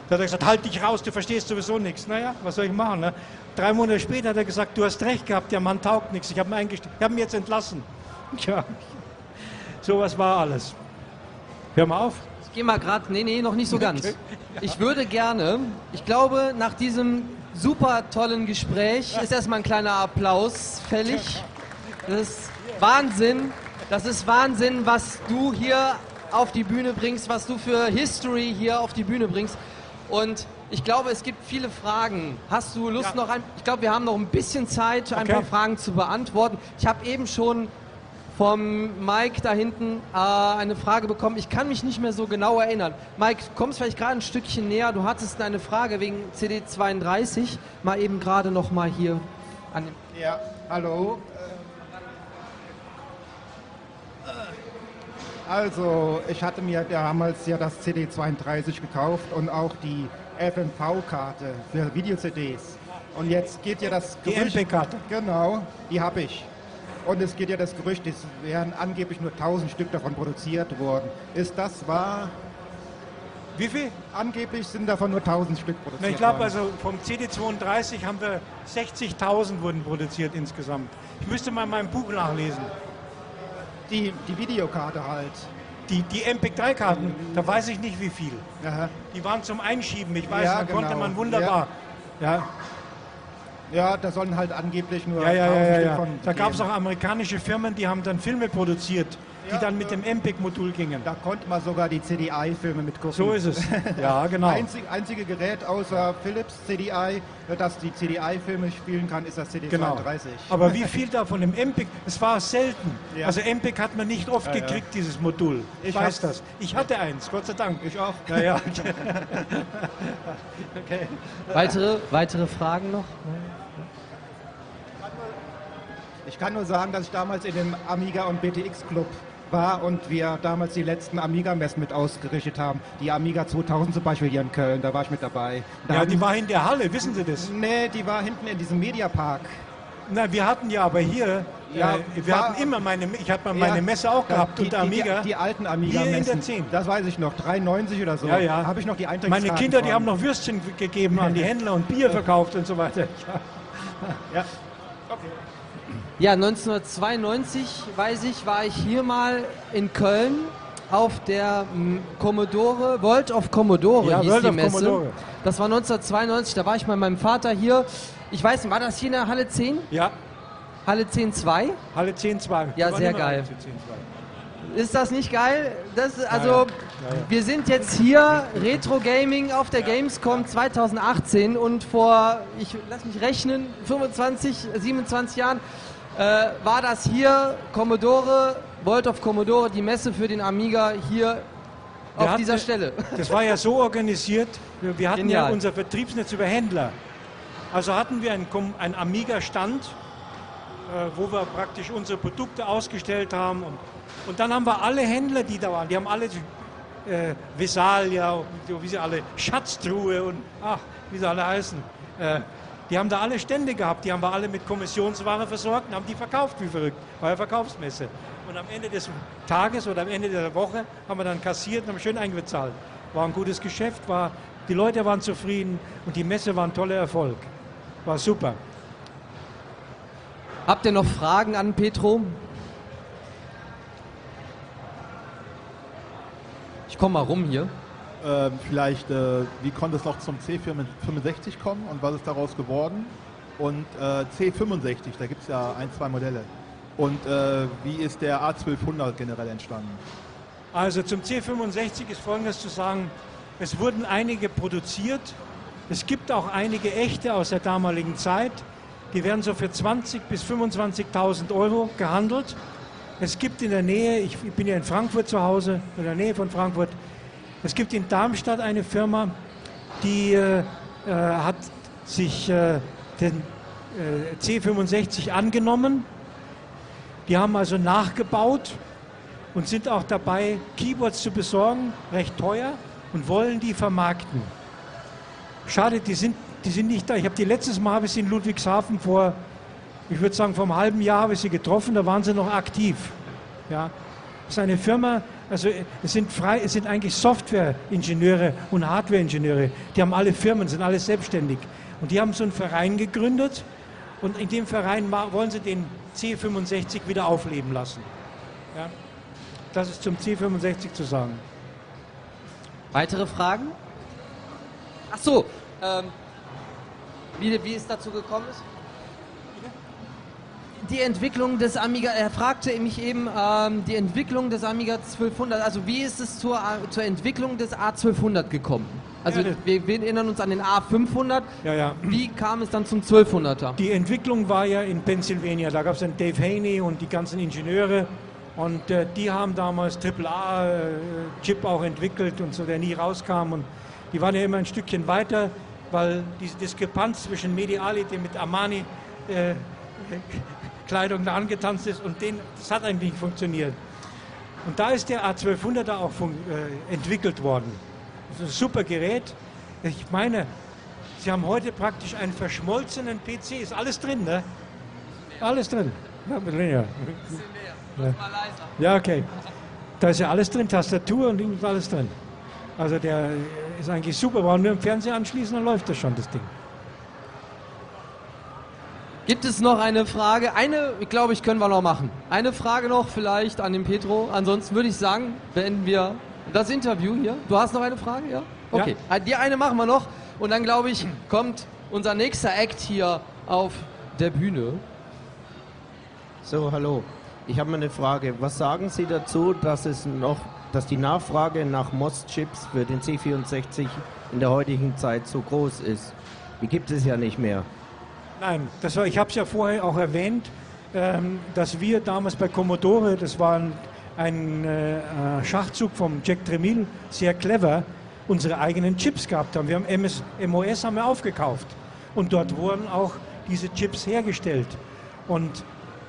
Speaker 3: Da hat er gesagt, halt dich raus, du verstehst sowieso nichts. Naja, was soll ich machen? Ne? Drei Monate später hat er gesagt, du hast recht gehabt, der Mann taugt nichts. Ich habe ihn, eingest- ich hab ihn jetzt entlassen. Tja, sowas war alles. Hör mal auf.
Speaker 2: Ich gehe mal gerade, nee, nee, noch nicht so ganz. Ich würde gerne, ich glaube, nach diesem super tollen Gespräch ist erstmal ein kleiner Applaus fällig. Das ist Wahnsinn. Das ist Wahnsinn, was du hier auf die Bühne bringst, was du für History hier auf die Bühne bringst. Und ich glaube, es gibt viele Fragen. Hast du Lust
Speaker 3: Ja.
Speaker 2: noch ein? Ich glaube, wir haben noch ein bisschen Zeit, ein
Speaker 3: Okay.
Speaker 2: paar Fragen zu beantworten. Ich habe eben schon vom Mike da hinten äh, eine Frage bekommen. Ich kann mich nicht mehr so genau erinnern. Mike, du kommst vielleicht gerade ein Stückchen näher. Du hattest eine Frage wegen CD32. Mal eben gerade noch mal hier an den
Speaker 4: Ja, hallo. Also, ich hatte mir damals ja das CD32 gekauft und auch die FMV-Karte für Video-CDs. Und jetzt geht ja das
Speaker 3: Die MP-Karte.
Speaker 4: Genau, die habe ich. Und es geht ja das Gerücht, es wären angeblich nur 1000 Stück davon produziert worden. Ist das wahr?
Speaker 3: Wie viel?
Speaker 4: Angeblich sind davon nur 1000 Stück produziert
Speaker 3: Na, ich glaube, also vom CD32 haben wir 60.000 wurden produziert insgesamt. Ich müsste mal in meinem Buch nachlesen.
Speaker 4: Die, die Videokarte halt.
Speaker 3: Die, die MPEG-3-Karten, da weiß ich nicht wie viel.
Speaker 4: Aha.
Speaker 3: Die waren zum Einschieben, ich weiß,
Speaker 4: Ja,
Speaker 3: da konnte
Speaker 4: genau.
Speaker 3: man wunderbar. Ja,
Speaker 4: Ja, da sollen halt angeblich nur
Speaker 3: ja, ja, ja.
Speaker 4: 1000
Speaker 3: ja, ja. Da gab es auch amerikanische Firmen, die haben dann Filme produziert, die
Speaker 4: Ja,
Speaker 3: dann mit
Speaker 4: ja.
Speaker 3: dem MPEG-Modul gingen.
Speaker 4: Da konnte man sogar die CDI-Filme mitgucken.
Speaker 3: So ist es. Ja, genau.
Speaker 4: Einzig, einzige Gerät außer Philips CDI, das die CDI-Filme spielen kann, ist das CD32.
Speaker 3: Genau. Aber wie viel da von dem MPEG, es war selten.
Speaker 4: Ja.
Speaker 3: Also MPEG hat man nicht oft
Speaker 4: Ja, ja.
Speaker 3: gekriegt, dieses Modul. Ich
Speaker 4: Ich
Speaker 3: weiß das. Ich hatte eins, Gott sei Dank.
Speaker 4: Ich auch.
Speaker 3: Ja, ja.
Speaker 2: Weitere, weitere Fragen noch?
Speaker 4: Ich kann nur sagen, dass ich damals in dem Amiga und BTX Club war und wir damals die letzten Amiga-Messen mit ausgerichtet haben. Die Amiga 2000 zum Beispiel hier in Köln, da war ich mit dabei. Da
Speaker 3: ja, die war in der Halle, wissen Sie das?
Speaker 4: Nee, die war hinten in diesem Mediapark.
Speaker 3: Na, wir hatten ja aber hier,
Speaker 4: Ja,
Speaker 3: äh, wir
Speaker 4: war-
Speaker 3: hatten immer meine, ich hatte mal meine
Speaker 4: Ja,
Speaker 3: Messe auch gehabt
Speaker 4: die,
Speaker 3: unter Amiga.
Speaker 4: Die, die alten
Speaker 3: Hier
Speaker 4: Amiga-Messen.
Speaker 3: in der 10.
Speaker 4: Das weiß ich noch, 93 oder so.
Speaker 3: ja, ja.
Speaker 4: Habe ich noch die
Speaker 3: Meine
Speaker 4: Eintrittskarten
Speaker 3: Kinder, die haben noch Würstchen gegeben an die Händler und Bier verkauft und so weiter.
Speaker 4: Ja.
Speaker 2: Ja, 1992, weiß ich, war ich hier mal in Köln auf der m, Commodore, World of Commodore
Speaker 3: Ja,
Speaker 2: hieß
Speaker 3: World
Speaker 2: die
Speaker 3: of
Speaker 2: Messe.
Speaker 3: Commodore.
Speaker 2: Das war 1992, da war ich mit meinem Vater hier. Ich weiß nicht, war das hier in der Halle 10?
Speaker 3: Ja,
Speaker 2: Halle 10.2?
Speaker 3: Halle 10.2.
Speaker 2: Ja,
Speaker 3: Wir waren
Speaker 2: sehr geil.
Speaker 3: Halle 10.2.
Speaker 2: Ist das nicht geil? Das, also,
Speaker 3: ja. Ja, ja.
Speaker 2: wir sind jetzt hier, Retro Gaming auf der Gamescom 2018 und vor, ich lass mich rechnen, 25, 27 Jahren äh, war das hier Commodore, World of Commodore, die Messe für den Amiga hier auf
Speaker 3: hatten-
Speaker 2: dieser Stelle.
Speaker 3: Das war ja so organisiert, wir, wir hatten
Speaker 2: Genial.
Speaker 3: ja unser Vertriebsnetz über Händler. Also hatten wir einen, einen Amiga-Stand, äh, wo wir praktisch unsere Produkte ausgestellt haben. Und, und dann haben wir alle Händler, die da waren, die haben alle äh, Vesalia, wie sie alle, Schatztruhe und ach, wie sie alle heißen. Äh, die haben da alle Stände gehabt, die haben wir alle mit Kommissionsware versorgt und haben die verkauft wie verrückt. War ja Verkaufsmesse. Und am Ende des Tages oder am Ende der Woche haben wir dann kassiert und haben schön eingezahlt. War ein gutes Geschäft, war, die Leute waren zufrieden und die Messe war ein toller Erfolg. War super.
Speaker 2: Habt ihr noch Fragen an Petro? Ich komme mal rum hier.
Speaker 5: Ähm, vielleicht, äh, wie konnte es noch zum C65 kommen und was ist daraus geworden? Und äh, C65, da gibt es ja ein, zwei Modelle. Und äh, wie ist der A1200 generell entstanden?
Speaker 3: Also zum C65 ist Folgendes zu sagen. Es wurden einige produziert. Es gibt auch einige echte aus der damaligen Zeit. Die werden so für 20.000 bis 25.000 Euro gehandelt. Es gibt in der Nähe, ich bin ja in Frankfurt zu Hause, in der Nähe von Frankfurt, es gibt in Darmstadt eine Firma, die äh, äh, hat sich äh, den äh, C65 angenommen. Die haben also nachgebaut und sind auch dabei, Keyboards zu besorgen, recht teuer, und wollen die vermarkten. Schade, die sind, die sind nicht da. Ich habe die letztes Mal habe ich sie in Ludwigshafen vor, ich würde sagen, vor einem halben Jahr habe ich sie getroffen, da waren sie noch aktiv. Ja. Das ist eine Firma, also es sind, frei, es sind eigentlich Softwareingenieure und Hardwareingenieure. Die haben alle Firmen, sind alle selbstständig. Und die haben so einen Verein gegründet und in dem Verein wollen sie den C65 wieder aufleben lassen. Ja. Das ist zum C65 zu sagen.
Speaker 2: Weitere Fragen? Ach so, ähm, wie, wie es dazu gekommen ist? Die Entwicklung des Amiga, er fragte mich eben, ähm, die Entwicklung des Amiga 1200, also wie ist es zur, A- zur Entwicklung des A1200 gekommen? Also
Speaker 3: Ja,
Speaker 2: wir, wir erinnern uns an den A500.
Speaker 3: Ja, ja.
Speaker 2: Wie kam es dann zum 1200er?
Speaker 3: Die Entwicklung war ja in Pennsylvania. Da gab es einen Dave Haney und die ganzen Ingenieure. Und äh, die haben damals AAA-Chip auch entwickelt und so, der nie rauskam. Und die waren ja immer ein Stückchen weiter, weil diese Diskrepanz zwischen Mediali, der mit Armani äh, Kleidung da angetanzt ist, und den, das hat eigentlich nicht funktioniert. Und da ist der A1200er auch fun- äh, entwickelt worden. Das ist ein super Gerät. Ich meine, Sie haben heute praktisch einen verschmolzenen PC. Ist alles drin, ne? Alles drin. Ja, bisschen näher. Ja, okay. Da ist ja alles drin, Tastatur und Ding ist alles drin. Also der ist eigentlich super. Brauchen nur im Fernseher anschließen, dann läuft das schon, das Ding.
Speaker 2: Gibt es noch eine Frage? Eine, glaube ich, können wir noch machen. Eine Frage noch vielleicht an den Petro. Ansonsten würde ich sagen, beenden wir das Interview hier. Du hast noch eine Frage, ja? Okay. Ah, Die eine machen wir noch. Und dann, glaube ich, kommt unser nächster Act hier auf der Bühne.
Speaker 6: So, hallo. Ich habe mal eine Frage. Was sagen Sie dazu, dass es noch, dass die Nachfrage nach MOS-Chips für den C64 in der heutigen Zeit so groß ist? Die gibt es ja nicht mehr.
Speaker 3: Nein, das war, ich habe es ja vorher auch erwähnt, ähm, dass wir damals bei Commodore, das war ein, ein äh, äh, Schachzug vom Jack Tremill, sehr clever, unsere eigenen Chips gehabt haben. Wir haben MS, MOS haben wir aufgekauft und dort wurden auch diese Chips hergestellt. Und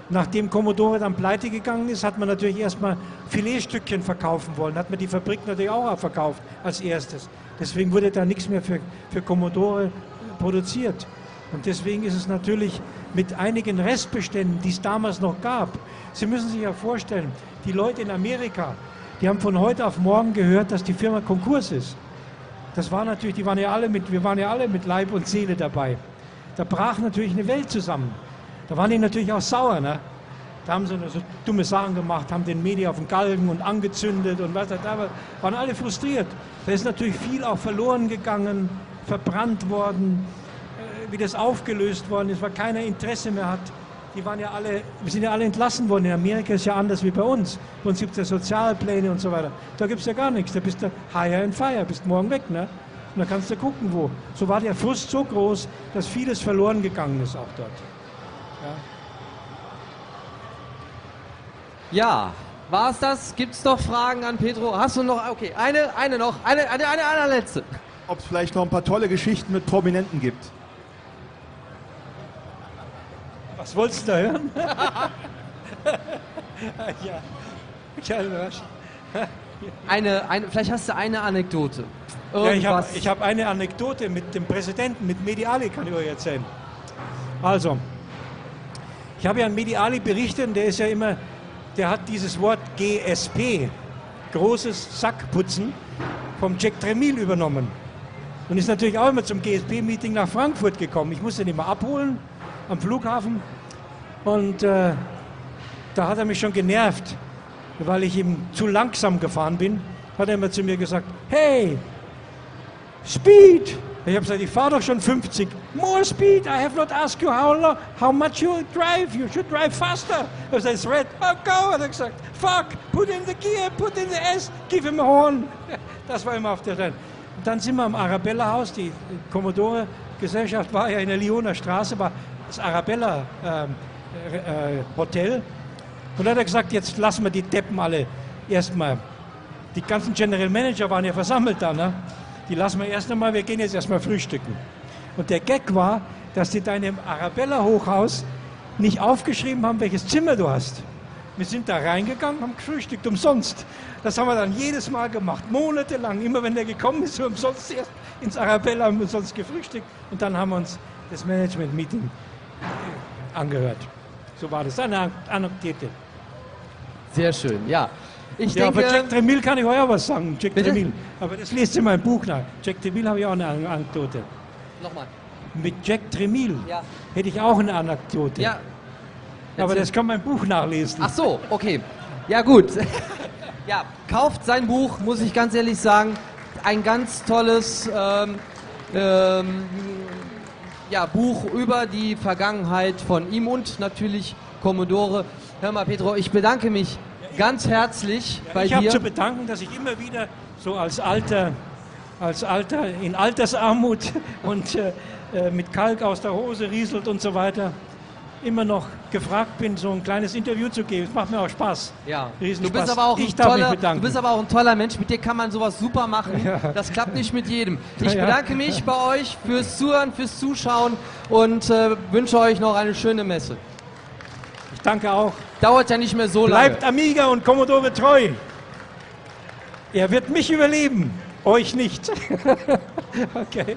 Speaker 3: nachdem Commodore dann pleite gegangen ist, hat man natürlich erstmal Filetstückchen verkaufen wollen. Hat man die Fabrik natürlich auch verkauft als erstes. Deswegen wurde da nichts mehr für, für Commodore produziert. Und deswegen ist es natürlich mit einigen Restbeständen, die es damals noch gab. Sie müssen sich ja vorstellen, die Leute in Amerika, die haben von heute auf morgen gehört, dass die Firma Konkurs ist. Das war natürlich, die waren ja alle mit, wir waren ja alle mit Leib und Seele dabei. Da brach natürlich eine Welt zusammen. Da waren die natürlich auch sauer, ne? Da haben sie so dumme Sachen gemacht, haben den Medi auf den Galgen und angezündet und was da war. Waren alle frustriert. Da ist natürlich viel auch verloren gegangen, verbrannt worden, wie das aufgelöst worden ist, weil keiner Interesse mehr hat. Die waren ja alle, wir sind ja alle entlassen worden. In Amerika ist ja anders wie bei uns. Bei uns gibt es ja Sozialpläne und so weiter. Da gibt es ja gar nichts. Da bist du higher and fire, bist morgen weg, ne? Und da kannst du gucken, wo. So war der Frust so groß, dass vieles verloren gegangen ist auch dort.
Speaker 2: Ja, war es das? Gibt es noch Fragen an Petro? Hast du noch? Okay, eine, eine noch. Eine, eine, eine allerletzte.
Speaker 5: Ob es vielleicht noch ein paar tolle Geschichten mit Prominenten gibt.
Speaker 3: Was wolltest du da hören? ja. Ja, überraschend.
Speaker 2: Eine, eine, vielleicht hast du eine Anekdote.
Speaker 3: Ja, ich habe
Speaker 2: Irgendwas.
Speaker 3: hab eine Anekdote mit dem Präsidenten, mit Mediali, kann ich euch erzählen. Also, ich habe ja an Mediali berichtet und der ist ja immer, der hat dieses Wort GSP, großes Sackputzen, vom Jack Tremill übernommen. Und ist natürlich auch immer zum GSP-Meeting nach Frankfurt gekommen. Ich musste ihn immer abholen am Flughafen und äh, da hat er mich schon genervt, weil ich ihm zu langsam gefahren bin. Hat er immer zu mir gesagt, hey, Speed! Ich habe gesagt, ich fahre doch schon 50. More speed! I have not asked you how, long, how much you drive. You should drive faster. Habe gesagt, it's red. Oh, go! Hat er gesagt, fuck! Put in the gear, put in the S, give him a horn. Das war immer auf der. Und dann sind wir am Arabella-Haus. Die Commodore-Gesellschaft war ja in der Lyoner Straße, war das Arabella-Hotel. Und dann hat er gesagt, jetzt lassen wir die Deppen alle erstmal die ganzen General Manager waren ja versammelt da, ne? Die lassen wir erst einmal, wir gehen jetzt erstmal frühstücken. Und der Gag war, dass die da in dem Arabella-Hochhaus nicht aufgeschrieben haben, welches Zimmer du hast. Wir sind da reingegangen, haben gefrühstückt, umsonst. Das haben wir dann jedes Mal gemacht, monatelang. Immer wenn der gekommen ist, umsonst erst ins Arabella, haben umsonst gefrühstückt. Und dann haben wir uns das Management-Meeting angehört. So war das. Eine Anekdote.
Speaker 2: Sehr schön, ja. Ich
Speaker 3: Ja,
Speaker 2: denke,
Speaker 3: aber Jack Tremill kann ich euch auch was sagen. Jack
Speaker 2: Bitte?
Speaker 3: Aber das lest ihr in meinem Buch nach. Jack Tremill habe ich auch eine An- Anekdote.
Speaker 2: nochmal.
Speaker 3: Mit Jack Tremill
Speaker 2: Ja.
Speaker 3: hätte ich auch eine Anekdote.
Speaker 2: Ja.
Speaker 3: aber
Speaker 2: erzähl.
Speaker 3: das kann mein Buch nachlesen.
Speaker 2: Ach so, okay. Ja, gut. ja, kauft sein Buch, muss ich ganz ehrlich sagen. Ein ganz tolles ähm, ähm, ja, Buch über die Vergangenheit von ihm und natürlich Commodore. Hör mal, Pedro, ich bedanke mich ganz herzlich bei
Speaker 3: ich habe
Speaker 2: dir.
Speaker 3: zu bedanken, dass ich immer wieder so als alter als Alter in Altersarmut und äh, äh, mit Kalk aus der Hose rieselt und so weiter, immer noch gefragt bin, so ein kleines Interview zu geben. Es macht mir auch Spaß.
Speaker 2: Ja.
Speaker 3: Riesenspaß.
Speaker 2: Du bist aber auch
Speaker 3: ich
Speaker 2: ein toller,
Speaker 3: mich bedanken.
Speaker 2: du bist aber auch ein toller Mensch. Mit dir kann man sowas super machen.
Speaker 3: Ja.
Speaker 2: Das klappt nicht mit jedem. Ich
Speaker 3: Ja.
Speaker 2: bedanke mich bei euch fürs Zuhören, fürs Zuschauen und äh, wünsche euch noch eine schöne Messe.
Speaker 3: ich danke auch.
Speaker 2: Dauert ja nicht mehr so lange.
Speaker 3: Bleibt Amiga und Commodore treu. Er wird mich überleben, euch nicht. okay.